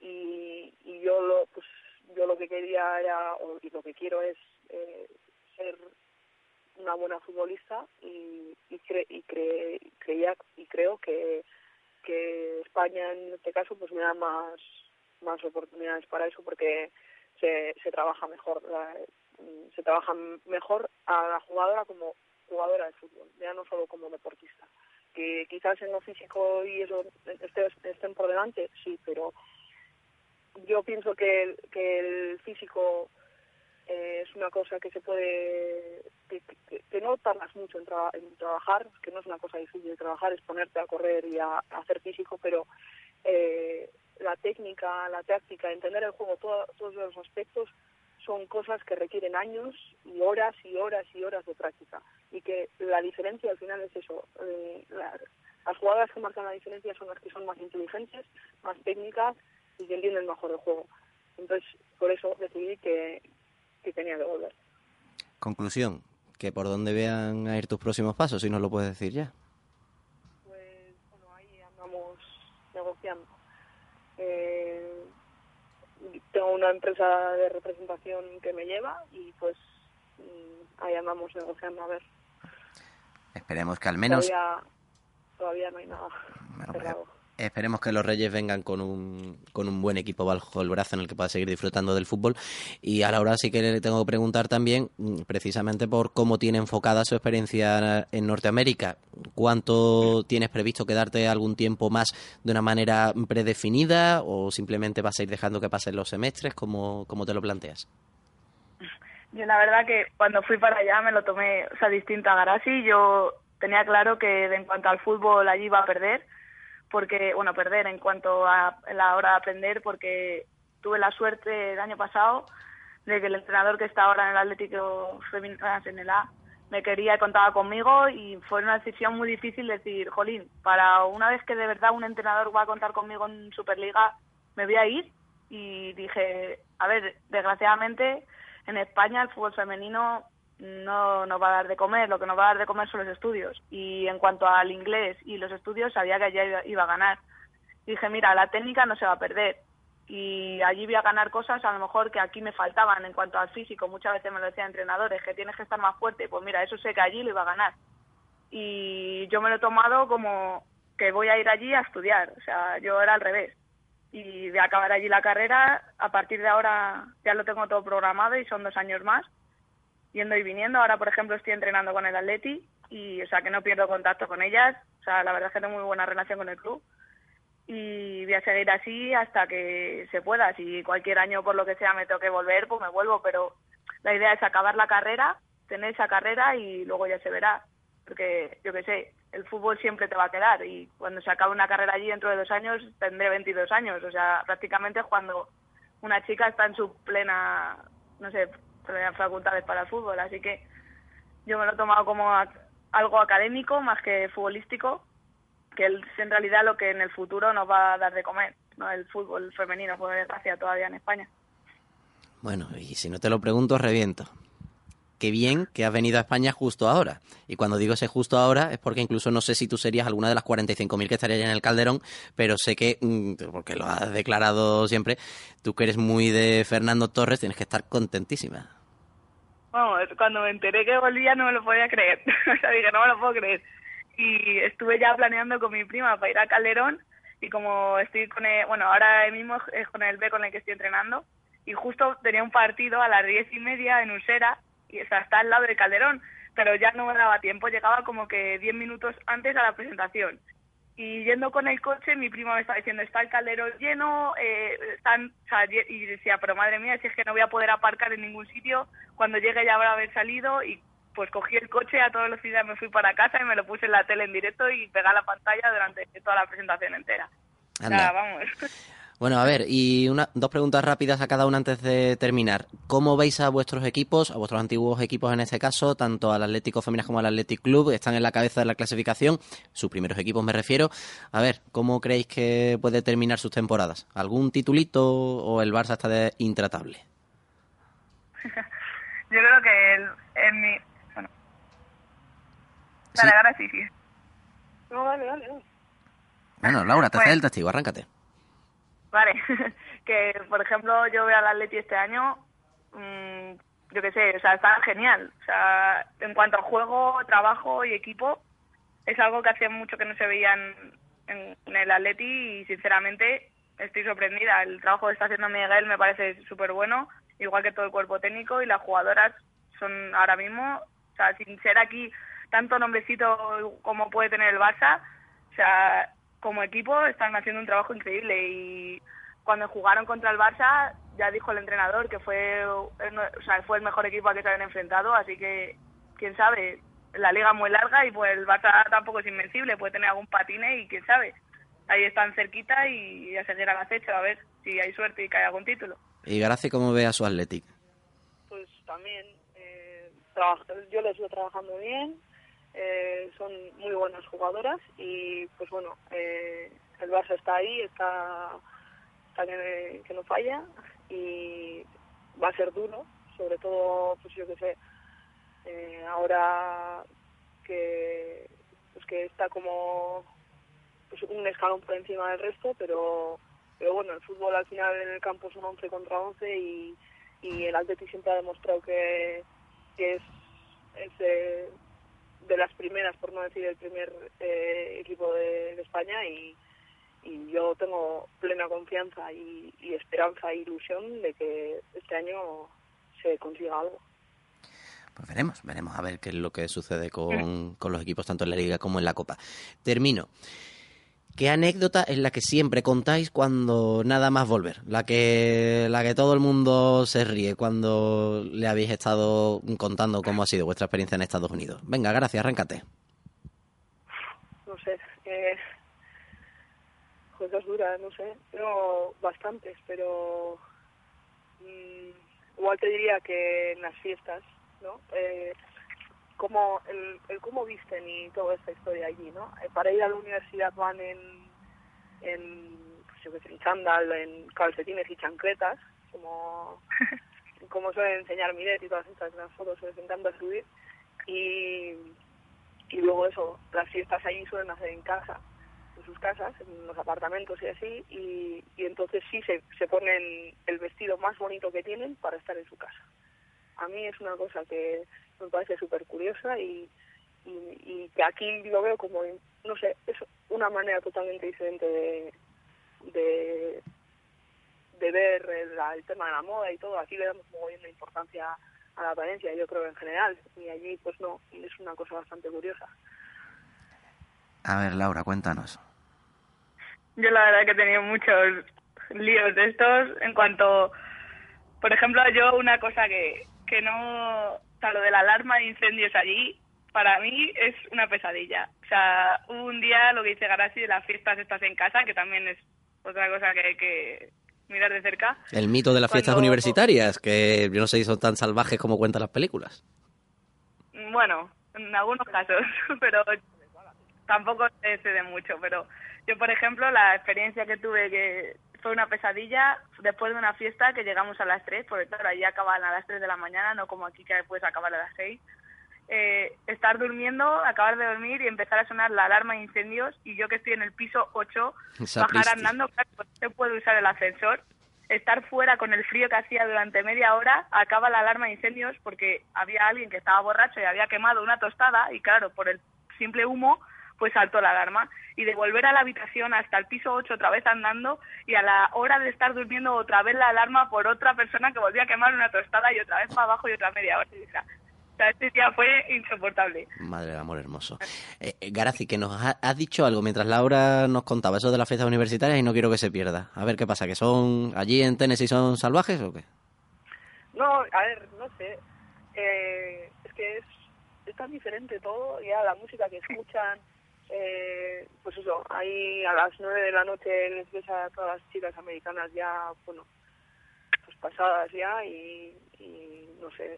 [SPEAKER 2] Y, y yo lo pues yo lo que quería era o, y lo que quiero es eh, ser una buena futbolista y, y, cre, y cre, creía y creo que que España en este caso pues me da más más oportunidades para eso porque se, se trabaja mejor la, se trabaja mejor a la jugadora como jugadora de fútbol ya no solo como deportista. Que quizás en lo físico y eso esté, estén por delante sí pero yo pienso que que el físico eh, es una cosa que se puede, que, no tardas mucho en, en, trabajar, que no es una cosa difícil de trabajar, es ponerte a correr y a, hacer físico, pero eh, la técnica, la táctica, entender el juego, todos los aspectos son cosas que requieren años y horas y horas y horas de práctica. Y que la diferencia al final es eso. Eh, las jugadas que marcan la diferencia son las que son más inteligentes, más técnicas y que entienden mejor el juego. Entonces, por eso decidí que, que tenía que volver.
[SPEAKER 1] Conclusión, que por dónde vean a ir tus próximos pasos, si nos lo puedes decir ya.
[SPEAKER 2] Pues, bueno, ahí andamos negociando. Eh, tengo una empresa de representación que me lleva y pues mm, ahí andamos negociando a ver.
[SPEAKER 1] Esperemos que al menos...
[SPEAKER 2] Todavía, no hay nada.
[SPEAKER 1] Esperemos que los Reyes vengan con un, con un buen equipo bajo el brazo en el que pueda seguir disfrutando del fútbol. Y a la hora sí que le tengo que preguntar también, mm, precisamente por cómo tiene enfocada su experiencia en Norteamérica. ¿Cuánto tienes previsto quedarte algún tiempo más de una manera predefinida o simplemente vas a ir dejando que pasen los semestres? ¿Cómo, cómo te lo planteas?
[SPEAKER 3] Yo la verdad que cuando fui para allá me lo tomé, o sea, distinto a Garasi. Yo tenía claro que en cuanto al fútbol allí iba a perder porque, bueno, perder en cuanto a la hora de aprender, porque tuve la suerte el año pasado de que el entrenador que está ahora en el Atlético en el A me quería y contaba conmigo y fue una decisión muy difícil decir, jolín, para una vez que de verdad un entrenador va a contar conmigo en Superliga, me voy a ir y dije, a ver, desgraciadamente en España el fútbol femenino no nos va a dar de comer, lo que nos va a dar de comer son los estudios. Y en cuanto al inglés y los estudios, sabía que allá iba, a ganar. dije, mira, la técnica no se va a perder. Y allí voy a ganar cosas a lo mejor que aquí me faltaban en cuanto al físico. Muchas veces me lo decían entrenadores, que tienes que estar más fuerte. Pues mira, eso sé que allí lo iba a ganar. Y yo me lo he tomado como que voy a ir allí a estudiar. O sea, yo era al revés. Y a acabar allí la carrera. A partir de ahora ya lo tengo todo programado y son dos años más yendo y viniendo. Ahora, por ejemplo, estoy entrenando con el Atleti y, o sea, que no pierdo contacto con ellas. O sea, la verdad es que tengo muy buena relación con el club y voy a seguir así hasta que se pueda. Si cualquier año, por lo que sea, me toque volver, pues me vuelvo. Pero la idea es acabar la carrera, tener esa carrera y luego ya se verá. Porque, yo qué sé, el fútbol siempre te va a quedar y cuando se acabe una carrera allí dentro de dos años tendré 22 años. O sea, prácticamente cuando una chica está en su plena, no sé, facultades para el fútbol, así que yo me lo he tomado como algo académico más que futbolístico, que es en realidad lo que en el futuro nos va a dar de comer, no el fútbol femenino, por desgracia, todavía en España.
[SPEAKER 1] Bueno, y si no te lo pregunto, reviento qué bien que has venido a España justo ahora. Y cuando digo ese justo ahora es porque incluso no sé si tú serías alguna de las 45.000 que estaría en el Calderón, pero sé que, mm, porque lo has declarado siempre, tú que eres muy de Fernando Torres, tienes que estar contentísima.
[SPEAKER 3] Vamos, cuando me enteré que volvía no me lo podía creer. [laughs] o sea, dije, no me lo puedo creer. Y estuve ya planeando con mi prima para ir a Calderón y como estoy con el, bueno, ahora mismo es con el B con el que estoy entrenando y justo tenía un partido a las diez y media en Usera y o sea, está al lado del Calderón, pero ya no me daba tiempo, llegaba como que 10 minutos antes a la presentación. Y yendo con el coche, mi prima me estaba diciendo, está el Calderón lleno, eh, están, y decía, pero madre mía, si es que no voy a poder aparcar en ningún sitio, cuando llegue ya habrá haber salido y pues cogí el coche a toda velocidad, me fui para casa y me lo puse en la tele en directo y pegué la pantalla durante toda la presentación entera. vamos.
[SPEAKER 1] Bueno, a ver, y una, dos preguntas rápidas a cada una antes de terminar. ¿Cómo veis a vuestros equipos, a vuestros antiguos equipos en este caso, tanto al Atlético Féminas como al Athletic Club? Están en la cabeza de la clasificación, sus primeros equipos me refiero. A ver, ¿cómo creéis que puede terminar sus temporadas? ¿Algún titulito o el Barça está de intratable? [laughs]
[SPEAKER 3] Yo creo que el, en mi... Bueno. Dale, ahora sí, sí.
[SPEAKER 2] No, dale, dale.
[SPEAKER 1] Bueno, Laura, te haces el testigo, arráncate.
[SPEAKER 3] Vale, [laughs] que por ejemplo yo veo al Atleti este año, mmm, yo qué sé, o sea, está genial. O sea, en cuanto a juego, trabajo y equipo, es algo que hacía mucho que no se veía en, el Atleti y sinceramente estoy sorprendida. El trabajo que está haciendo Miguel me parece súper bueno, igual que todo el cuerpo técnico y las jugadoras son ahora mismo, o sea, sin ser aquí tanto nombrecito como puede tener el Barça, o sea, como equipo están haciendo un trabajo increíble y cuando jugaron contra el Barça ya dijo el entrenador que fue, o sea, fue el mejor equipo al que se habían enfrentado, así que quién sabe, la liga muy larga y pues el Barça tampoco es invencible, puede tener algún patine y quién sabe. Ahí están cerquita y a seguir al acecho a ver si hay suerte y cae algún título.
[SPEAKER 1] ¿Y Gracia cómo ve a su Athletic?
[SPEAKER 2] Pues también, eh, yo les veo trabajando bien, eh, son muy buenas jugadoras y pues bueno, eh, el Barça está ahí, está, está que, no falla y va a ser duro, sobre todo, pues yo que sé, eh, ahora que pues que está como pues un escalón por encima del resto, pero pero bueno, el fútbol al final en el campo son 11 contra 11 y, y el Atleti siempre ha demostrado que, es, es de, las primeras, por no decir el primer eh, equipo de, de España y, y yo tengo plena confianza y, y esperanza e ilusión de que este año se consiga algo.
[SPEAKER 1] Pues veremos, veremos a ver qué es lo que sucede con, con los equipos tanto en la Liga como en la Copa. Termino. ¿Qué anécdota es la que siempre contáis cuando nada más volver? La que, la que todo el mundo se ríe cuando le habéis estado contando cómo ha sido vuestra experiencia en Estados Unidos. Venga, gracias, arráncate.
[SPEAKER 2] No sé, eh, cosas duras, no sé, pero bastantes, pero mmm, igual te diría que en las fiestas ¿no? Eh, como el, el, cómo visten y toda esta historia allí, ¿no? Eh, para ir a la universidad van en, en pues yo que sé, en chándal, en calcetines y chancletas, como, [laughs] como suelen enseñar Miret y todas estas las fotos les encanta subir. Y, y luego eso, las fiestas allí suelen hacer en casa, en sus casas, en los apartamentos y así, y, y entonces sí se, se ponen el vestido más bonito que tienen para estar en su casa a mí es una cosa que me parece súper curiosa y, y, y, que aquí lo veo como, no sé, es una manera totalmente diferente de, de, de ver el, el, tema de la moda y todo. Aquí le damos muy bien importancia a la apariencia, yo creo en general, y allí pues no, es una cosa bastante curiosa.
[SPEAKER 1] A ver, Laura, cuéntanos.
[SPEAKER 3] Yo la verdad que he tenido muchos líos de estos en cuanto, por ejemplo, yo una cosa que, que no, sea, lo de la alarma de incendios allí, para mí es una pesadilla. O sea, un día lo que dice Garasi de las fiestas estas en casa, que también es otra cosa que hay que mirar de cerca.
[SPEAKER 1] El mito de las
[SPEAKER 3] Cuando...
[SPEAKER 1] fiestas universitarias, que yo no sé si son tan salvajes como cuentan las películas.
[SPEAKER 3] Bueno, en algunos casos, [laughs] pero tampoco se de mucho. Pero yo, por ejemplo, la experiencia que tuve que fue una pesadilla después de una fiesta que llegamos a las 3, porque claro, allí acaban a las 3 de la mañana, no como aquí que puedes acabar a las 6. Eh, estar durmiendo, acabar de dormir y empezar a sonar la alarma de incendios y yo que estoy en el piso 8, bajar andando, claro, no se puede usar el ascensor, estar fuera con el frío que hacía durante media hora, acaba la alarma de incendios porque había alguien que estaba borracho y había quemado una tostada y claro, por el simple humo pues saltó la alarma y de volver a la habitación hasta el piso 8 otra vez andando y a la hora de estar durmiendo otra vez la alarma por otra persona que volvía a quemar una tostada y otra vez para abajo y otra media hora. O sea, este día fue insoportable.
[SPEAKER 1] Madre del amor hermoso. Eh, Garaci, que nos ha, has dicho algo mientras Laura nos contaba eso de las fiestas universitarias y no quiero que se pierda. A ver qué pasa, que son allí en Tennessee son salvajes o qué?
[SPEAKER 2] No, a ver, no sé. Eh, es que es, es tan diferente todo, ya la música que escuchan eh, pues eso, ahí a las nueve de la noche les ves a todas las chicas americanas ya, bueno, pues pasadas ya y, y no sé.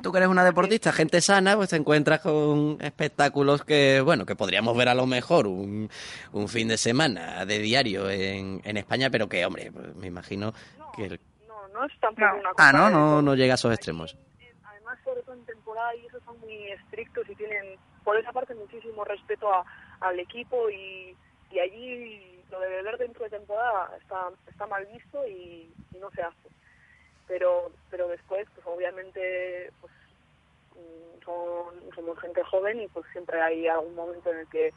[SPEAKER 1] Tú que eres una deportista, gente sana, pues te encuentras con espectáculos que, bueno, que podríamos ver a lo mejor un, un fin de semana de diario en, en España, pero que, hombre, pues me imagino
[SPEAKER 2] no,
[SPEAKER 1] que... El...
[SPEAKER 2] No, no es tampoco no. una cosa...
[SPEAKER 1] Ah, no, no, no llega a esos extremos.
[SPEAKER 2] Además, sobre todo en temporada, y eso son muy estrictos y tienen por esa parte muchísimo respeto a, al equipo y, y allí lo de beber dentro de temporada está, está mal visto y, y no se hace. Pero, pero después, pues obviamente, pues son, somos gente joven y pues siempre hay algún momento en el que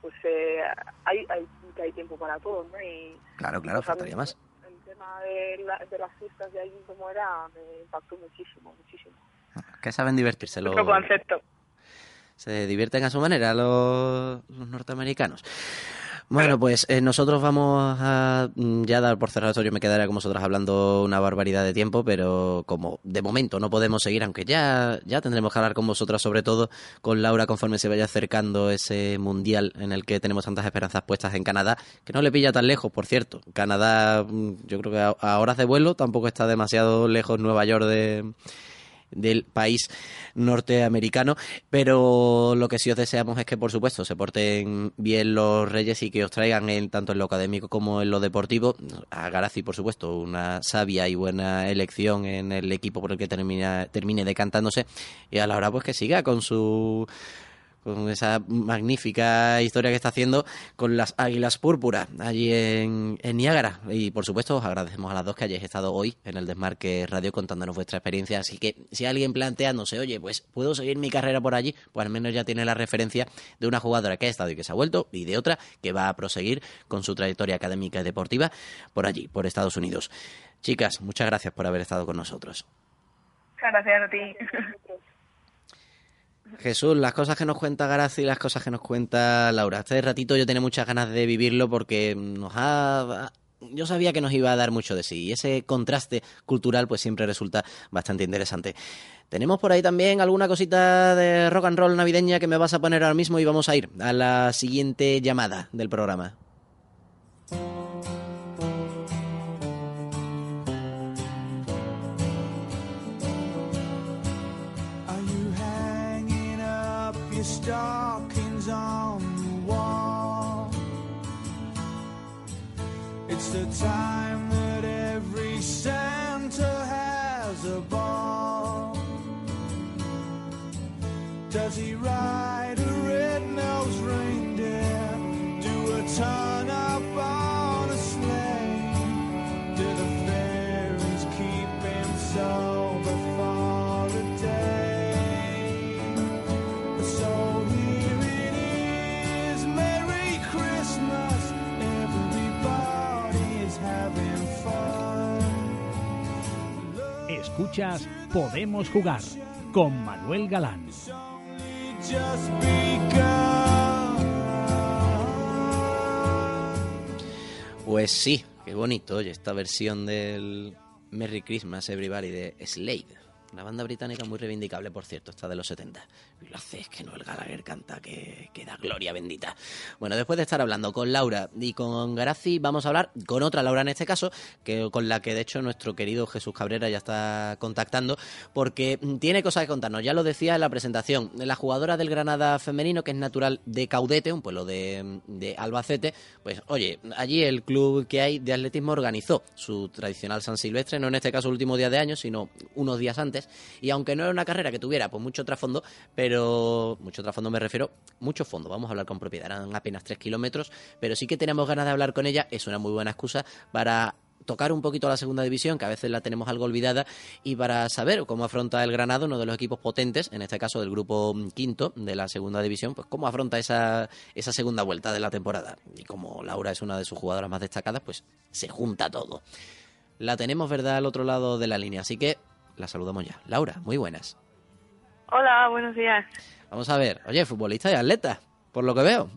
[SPEAKER 2] pues eh, hay, hay, hay tiempo para todo, ¿no? Y,
[SPEAKER 1] claro, claro, faltaría más.
[SPEAKER 2] El tema de, la, de las fiestas de allí como era me impactó muchísimo, muchísimo.
[SPEAKER 1] Que saben divertirse los...
[SPEAKER 3] Otro concepto
[SPEAKER 1] se divierten a su manera los, los norteamericanos. Bueno, pues eh, nosotros vamos a mm, ya dar por cerrado esto. Yo me quedaría con vosotros hablando una barbaridad de tiempo, pero como de momento no podemos seguir, aunque ya, ya tendremos que hablar con vosotras, sobre todo con Laura, conforme se vaya acercando ese mundial en el que tenemos tantas esperanzas puestas en Canadá, que no le pilla tan lejos, por cierto. Canadá, mm, yo creo que a, a horas de vuelo tampoco está demasiado lejos Nueva York de del país norteamericano, pero lo que sí os deseamos es que, por supuesto, se porten bien los Reyes y que os traigan en, tanto en lo académico como en lo deportivo. A Garazi, por supuesto, una sabia y buena elección en el equipo por el que termina, termine decantándose y a la hora pues que siga con su con esa magnífica historia que está haciendo con las Águilas Púrpuras allí en, en, Niágara. Y por supuesto, os agradecemos a las dos que hayáis estado hoy en el Desmarque Radio contándonos vuestra experiencia. Así que si alguien planteándose, oye, pues puedo seguir mi carrera por allí, pues al menos ya tiene la referencia de una jugadora que ha estado y que se ha vuelto, y de otra que va a proseguir con su trayectoria académica y deportiva por allí, por Estados Unidos. Chicas, muchas gracias por haber estado con nosotros.
[SPEAKER 3] Gracias a ti.
[SPEAKER 1] Jesús, las cosas que nos cuenta Gracia y las cosas que nos cuenta Laura. Este ratito yo tenía muchas ganas de vivirlo porque nos ha... Yo sabía que nos iba a dar mucho de sí y ese contraste cultural pues siempre resulta bastante interesante. Tenemos por ahí también alguna cosita de rock and roll navideña que me vas a poner ahora mismo y vamos a ir a la siguiente llamada del programa. Stockings on the wall. It's the time that every Santa has a ball. Does he ride a red-nosed reindeer? Do a ton
[SPEAKER 4] Escuchas Podemos Jugar con Manuel Galán.
[SPEAKER 1] Pues sí, qué bonito, oye, esta versión del Merry Christmas Everybody de Slade. Una banda británica muy reivindicable, por cierto, esta de los 70. Y lo hace es que Noel Gallagher canta, que, que da gloria bendita. Bueno, después de estar hablando con Laura y con Garazi, vamos a hablar con otra Laura en este caso, que con la que de hecho nuestro querido Jesús Cabrera ya está contactando, porque tiene cosas que contarnos. Ya lo decía en la presentación, la jugadora del Granada femenino, que es natural de Caudete, un pueblo de, de Albacete, pues oye, allí el club que hay de atletismo organizó su tradicional San Silvestre, no en este caso el último día de año, sino unos días antes y aunque no era una carrera que tuviera pues mucho trasfondo, pero mucho trasfondo me refiero, mucho fondo, vamos a hablar con propiedad, eran apenas tres kilómetros, pero sí que tenemos ganas de hablar con ella, es una muy buena excusa para tocar un poquito la segunda división, que a veces la tenemos algo olvidada, y para saber cómo afronta el Granado, uno de los equipos potentes, en este caso del grupo quinto de la segunda división, pues cómo afronta esa, esa segunda vuelta de la temporada. Y como Laura es una de sus jugadoras más destacadas, pues se junta todo. La tenemos, ¿verdad?, al otro lado de la línea, así que la saludamos ya. Laura, muy buenas.
[SPEAKER 3] Hola, buenos días.
[SPEAKER 1] Vamos a ver, oye, futbolista y atleta, por lo que veo.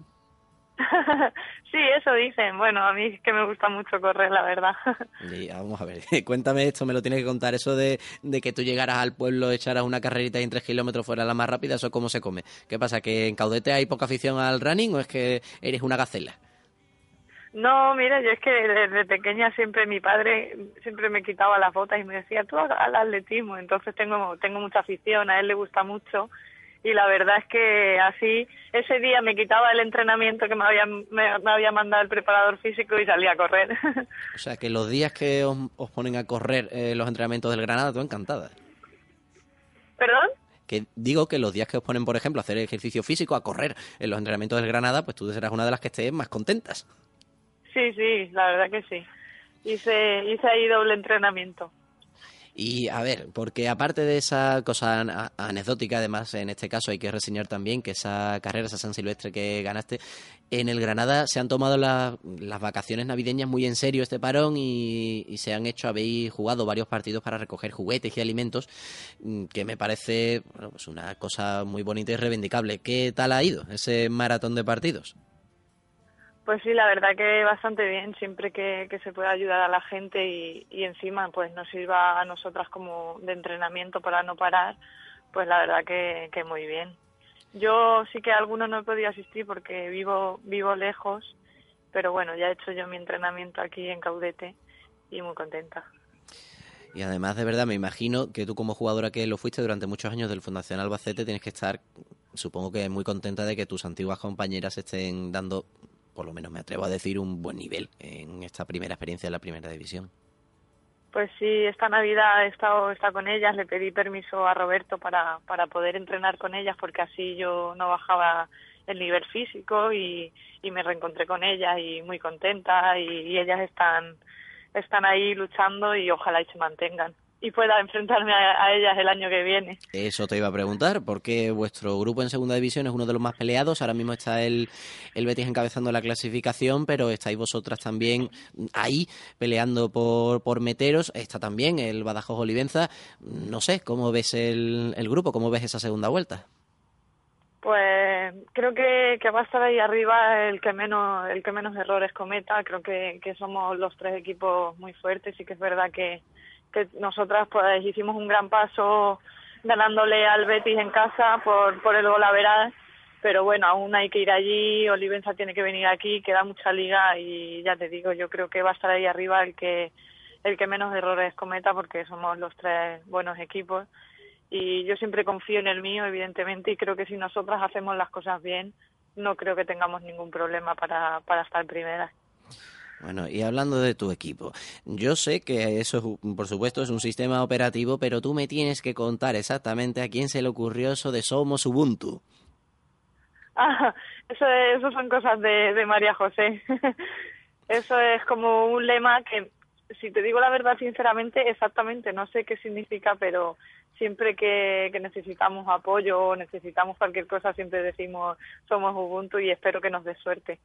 [SPEAKER 1] [laughs]
[SPEAKER 3] sí, eso dicen. Bueno, a mí es que me gusta mucho correr, la verdad. [laughs]
[SPEAKER 1] Y vamos a ver, [laughs] cuéntame esto, me lo tienes que contar, eso de, de que tú llegaras al pueblo, echaras una carrerita y en tres kilómetros fuera la más rápida, ¿eso cómo se come? ¿Qué pasa, que en Caudete hay poca afición al running o es que eres una gacela?
[SPEAKER 3] No, mira, yo es que desde pequeña siempre mi padre siempre me quitaba las botas y me decía, tú al atletismo, entonces tengo, tengo mucha afición, a él le gusta mucho y la verdad es que así ese día me quitaba el entrenamiento que me había, me, me había mandado el preparador físico y salía a correr. [laughs]
[SPEAKER 1] O sea, que los días que os, os ponen a correr eh, los entrenamientos del Granada, tú encantada.
[SPEAKER 3] ¿Perdón?
[SPEAKER 1] que digo que los días que os ponen, por ejemplo, a hacer ejercicio físico, a correr en los entrenamientos del Granada, pues tú serás una de las que estés más contentas.
[SPEAKER 3] Sí, sí, la verdad que sí. Hice, hice ahí doble entrenamiento.
[SPEAKER 1] Y a ver, porque aparte de esa cosa anecdótica, además, en este caso hay que reseñar también que esa carrera, esa San Silvestre que ganaste, en el Granada se han tomado la, las vacaciones navideñas muy en serio este parón y, y, se han hecho, habéis jugado varios partidos para recoger juguetes y alimentos, mm, que me parece bueno, pues una cosa muy bonita y reivindicable. ¿Qué tal ha ido ese maratón de partidos?
[SPEAKER 5] Pues sí, la verdad que bastante bien, siempre que, se pueda ayudar a la gente y, y, encima pues nos sirva a nosotras como de entrenamiento para no parar, pues la verdad que, que muy bien. Yo sí que a algunos no he podido asistir porque vivo, vivo lejos, pero bueno, ya he hecho yo mi entrenamiento aquí en Caudete y muy contenta.
[SPEAKER 1] Y además, de verdad, me imagino que tú como jugadora que lo fuiste durante muchos años del Fundación Albacete tienes que estar, supongo que muy contenta de que tus antiguas compañeras estén dando, por lo menos me atrevo a decir, un buen nivel en esta primera experiencia de la primera división.
[SPEAKER 5] Pues sí, esta Navidad he estado, está con ellas, le pedí permiso a Roberto para, para poder entrenar con ellas porque así yo no bajaba el nivel físico y, y me reencontré con ellas y muy contenta y, ellas están, están ahí luchando y ojalá y se mantengan y pueda enfrentarme a, ellas el año que viene.
[SPEAKER 1] Eso te iba a preguntar, porque vuestro grupo en segunda división es uno de los más peleados. Ahora mismo está el, el Betis encabezando la clasificación, pero estáis vosotras también ahí peleando por, por meteros. Está también el Badajoz Olivenza. No sé, ¿cómo ves el, el grupo? ¿Cómo ves esa segunda vuelta?
[SPEAKER 5] Pues creo que, que, va a estar ahí arriba el que menos el que menos errores cometa. Creo que, que somos los tres equipos muy fuertes y que es verdad que, que nosotras pues hicimos un gran paso ganándole al Betis en casa por, por el gol a pero bueno, aún hay que ir allí, Olivenza tiene que venir aquí, queda mucha liga y ya te digo, yo creo que va a estar ahí arriba el que el que menos errores cometa porque somos los tres buenos equipos y yo siempre confío en el mío, evidentemente, y creo que si nosotras hacemos las cosas bien, no creo que tengamos ningún problema para, para estar primeras.
[SPEAKER 1] Bueno, y hablando de tu equipo, yo sé que eso, por supuesto, es un sistema operativo, pero tú me tienes que contar exactamente a quién se le ocurrió eso de Somos Ubuntu. [laughs]
[SPEAKER 5] Ah, eso, eso son cosas de, de María José. [laughs] eso es como un lema que, si te digo la verdad, sinceramente, exactamente no sé qué significa, pero siempre que, necesitamos apoyo o necesitamos cualquier cosa, siempre decimos somos Ubuntu y espero que nos dé suerte.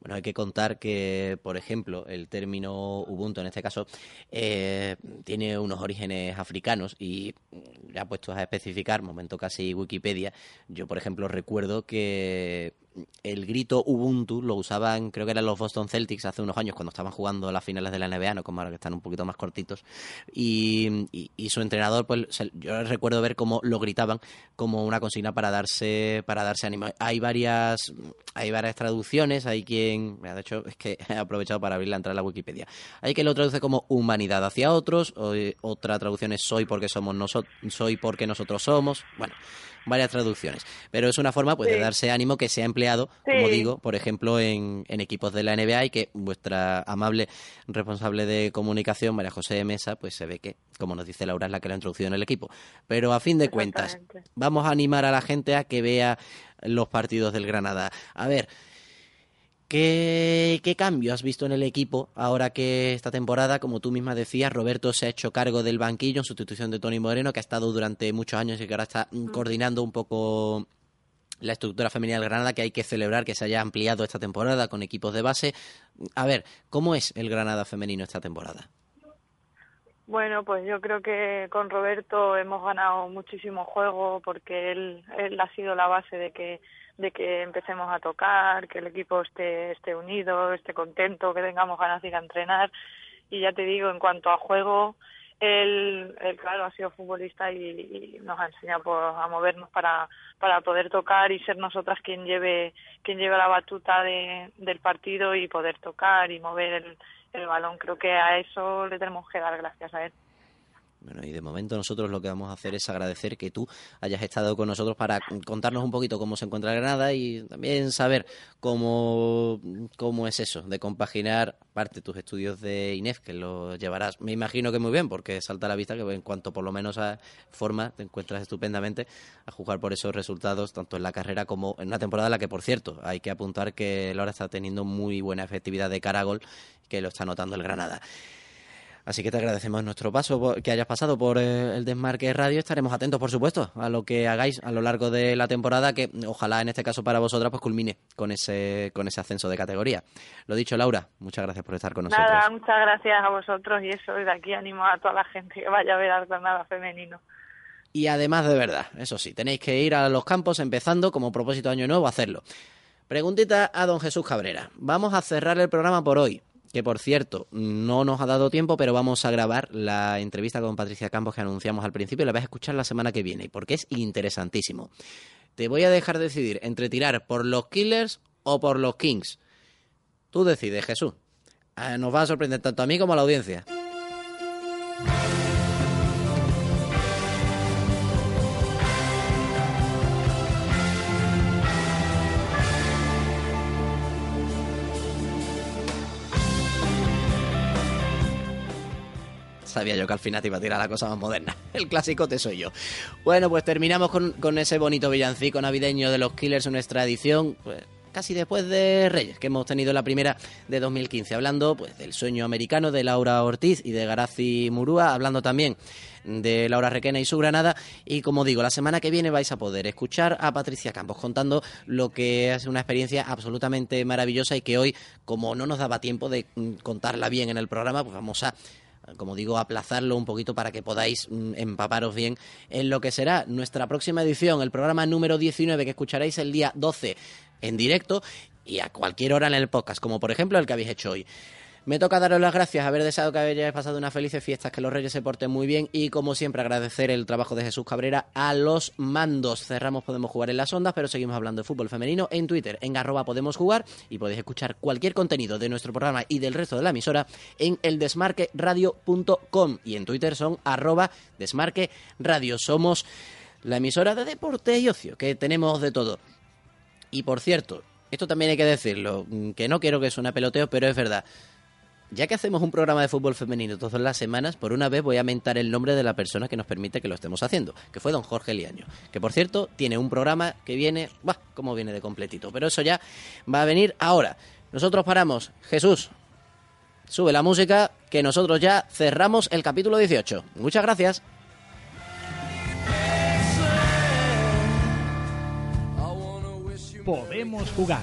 [SPEAKER 1] Bueno, hay que contar que, por ejemplo, el término Ubuntu en este caso eh, tiene unos orígenes africanos y ya puestos a especificar, momento casi Wikipedia, yo, por ejemplo, recuerdo que el grito Ubuntu lo usaban, creo que eran los Boston Celtics hace unos años cuando estaban jugando las finales de la NBA, no como ahora que están un poquito más cortitos, y, su entrenador, pues yo recuerdo ver cómo lo gritaban como una consigna para darse para darse ánimo. Hay varias hay varias traducciones, hay quien, de hecho es que [laughs] he aprovechado para abrir la entrada a la Wikipedia. Hay quien lo traduce como humanidad hacia otros, otra traducción es soy porque somos nosotros, soy porque nosotros somos. Bueno, varias traducciones. Pero es una forma pues de darse ánimo que se ha empleado, como digo, por ejemplo, en, en, equipos de la NBA y que vuestra amable responsable de comunicación, María José Mesa, pues se ve que, como nos dice Laura, es la que lo ha introducido en el equipo. Pero a fin de cuentas, vamos a animar a la gente a que vea los partidos del Granada. A ver, ¿Qué, ¿Qué, cambio has visto en el equipo ahora que esta temporada, como tú misma decías, Roberto se ha hecho cargo del banquillo en sustitución de Tony Moreno, que ha estado durante muchos años y que ahora está coordinando un poco la estructura femenina del Granada, que hay que celebrar que se haya ampliado esta temporada con equipos de base. A ver, ¿cómo es el Granada femenino esta temporada?
[SPEAKER 5] Bueno, pues yo creo que con Roberto hemos ganado muchísimo juego porque él, él ha sido la base de que de que empecemos a tocar, que el equipo esté, esté unido, esté contento, que tengamos ganas de ir a entrenar. Y ya te digo, en cuanto a juego, él, claro, ha sido futbolista y, nos ha enseñado a movernos para, para poder tocar y ser nosotras quien lleve, quien lleve la batuta de, del partido y poder tocar y mover el, el balón. Creo que a eso le tenemos que dar gracias a él.
[SPEAKER 1] Bueno, y de momento nosotros lo que vamos a hacer es agradecer que tú hayas estado con nosotros para contarnos un poquito cómo se encuentra Granada y también saber cómo, cómo es eso, de compaginar parte de tus estudios de INEF, que lo llevarás, me imagino que muy bien, porque salta a la vista que en cuanto por lo menos a forma te encuentras estupendamente a jugar por esos resultados, tanto en la carrera como en una temporada en la que, por cierto, hay que apuntar que Laura está teniendo muy buena efectividad de cara que lo está notando el Granada. Así que te agradecemos nuestro paso, que hayas pasado por eh, el Desmarque Radio. Estaremos atentos, por supuesto, a lo que hagáis a lo largo de la temporada, que ojalá en este caso para vosotras pues culmine con ese, con ese ascenso de categoría. Lo dicho, Laura, muchas gracias por estar con nosotros.
[SPEAKER 5] Nada, muchas gracias a vosotros y eso, de aquí animo a toda la gente que vaya a ver al Granada femenino.
[SPEAKER 1] Y además, de verdad, eso sí, tenéis que ir a los campos empezando como propósito año nuevo a hacerlo Preguntita a don Jesús Cabrera. Vamos a cerrar el programa por hoy. Que por cierto, no nos ha dado tiempo, pero vamos a grabar la entrevista con Patricia Campos que anunciamos al principio y la vas a escuchar la semana que viene, porque es interesantísimo. Te voy a dejar decidir entre tirar por los Killers o por los Kings. Tú decides, Jesús. Ah, nos va a sorprender tanto a mí como a la audiencia. Sabía yo que al final te iba a tirar la cosa más moderna. [laughs] El clásico te soy yo. Bueno, pues terminamos con, con ese bonito villancico navideño de los Killers nuestra edición. Pues casi después de Reyes, que hemos tenido la primera de 2015, hablando pues del sueño americano de Laura Ortiz y de Garazi Murúa, hablando también de Laura Requena y su Granada. Y como digo, la semana que viene vais a poder escuchar a Patricia Campos contando lo que es una experiencia absolutamente maravillosa y que hoy, como no nos daba tiempo de mm, contarla bien en el programa, pues vamos a como digo, aplazarlo un poquito para que podáis mm, empaparos bien en lo que será nuestra próxima edición, el programa número 19 que escucharéis el día 12 en directo y a cualquier hora en el podcast, como por ejemplo el que habéis hecho hoy. Me toca daros las gracias, haber deseado que hayáis pasado unas felices fiestas, que los reyes se porten muy bien y como siempre agradecer el trabajo de Jesús Cabrera a los mandos. Cerramos Podemos Jugar en las ondas, pero seguimos hablando de fútbol femenino en Twitter, en arroba Podemos Jugar y podéis escuchar cualquier contenido de nuestro programa y del resto de la emisora en eldesmarqueradio.com y en Twitter son arroba Desmarque Radio. Somos la emisora de deporte y ocio, que tenemos de todo. Y por cierto, esto también hay que decirlo, que no quiero que suene peloteo, pero es verdad ya que hacemos un programa de fútbol femenino todas las semanas, por una vez voy a mentar el nombre de la persona que nos permite que lo estemos haciendo, que fue don Jorge Liaño, que por cierto tiene un programa que viene, ¡buah! como viene de completito, pero eso ya va a venir ahora. Nosotros paramos, Jesús, sube la música, que nosotros ya cerramos el capítulo 18. Muchas gracias.
[SPEAKER 4] Podemos jugar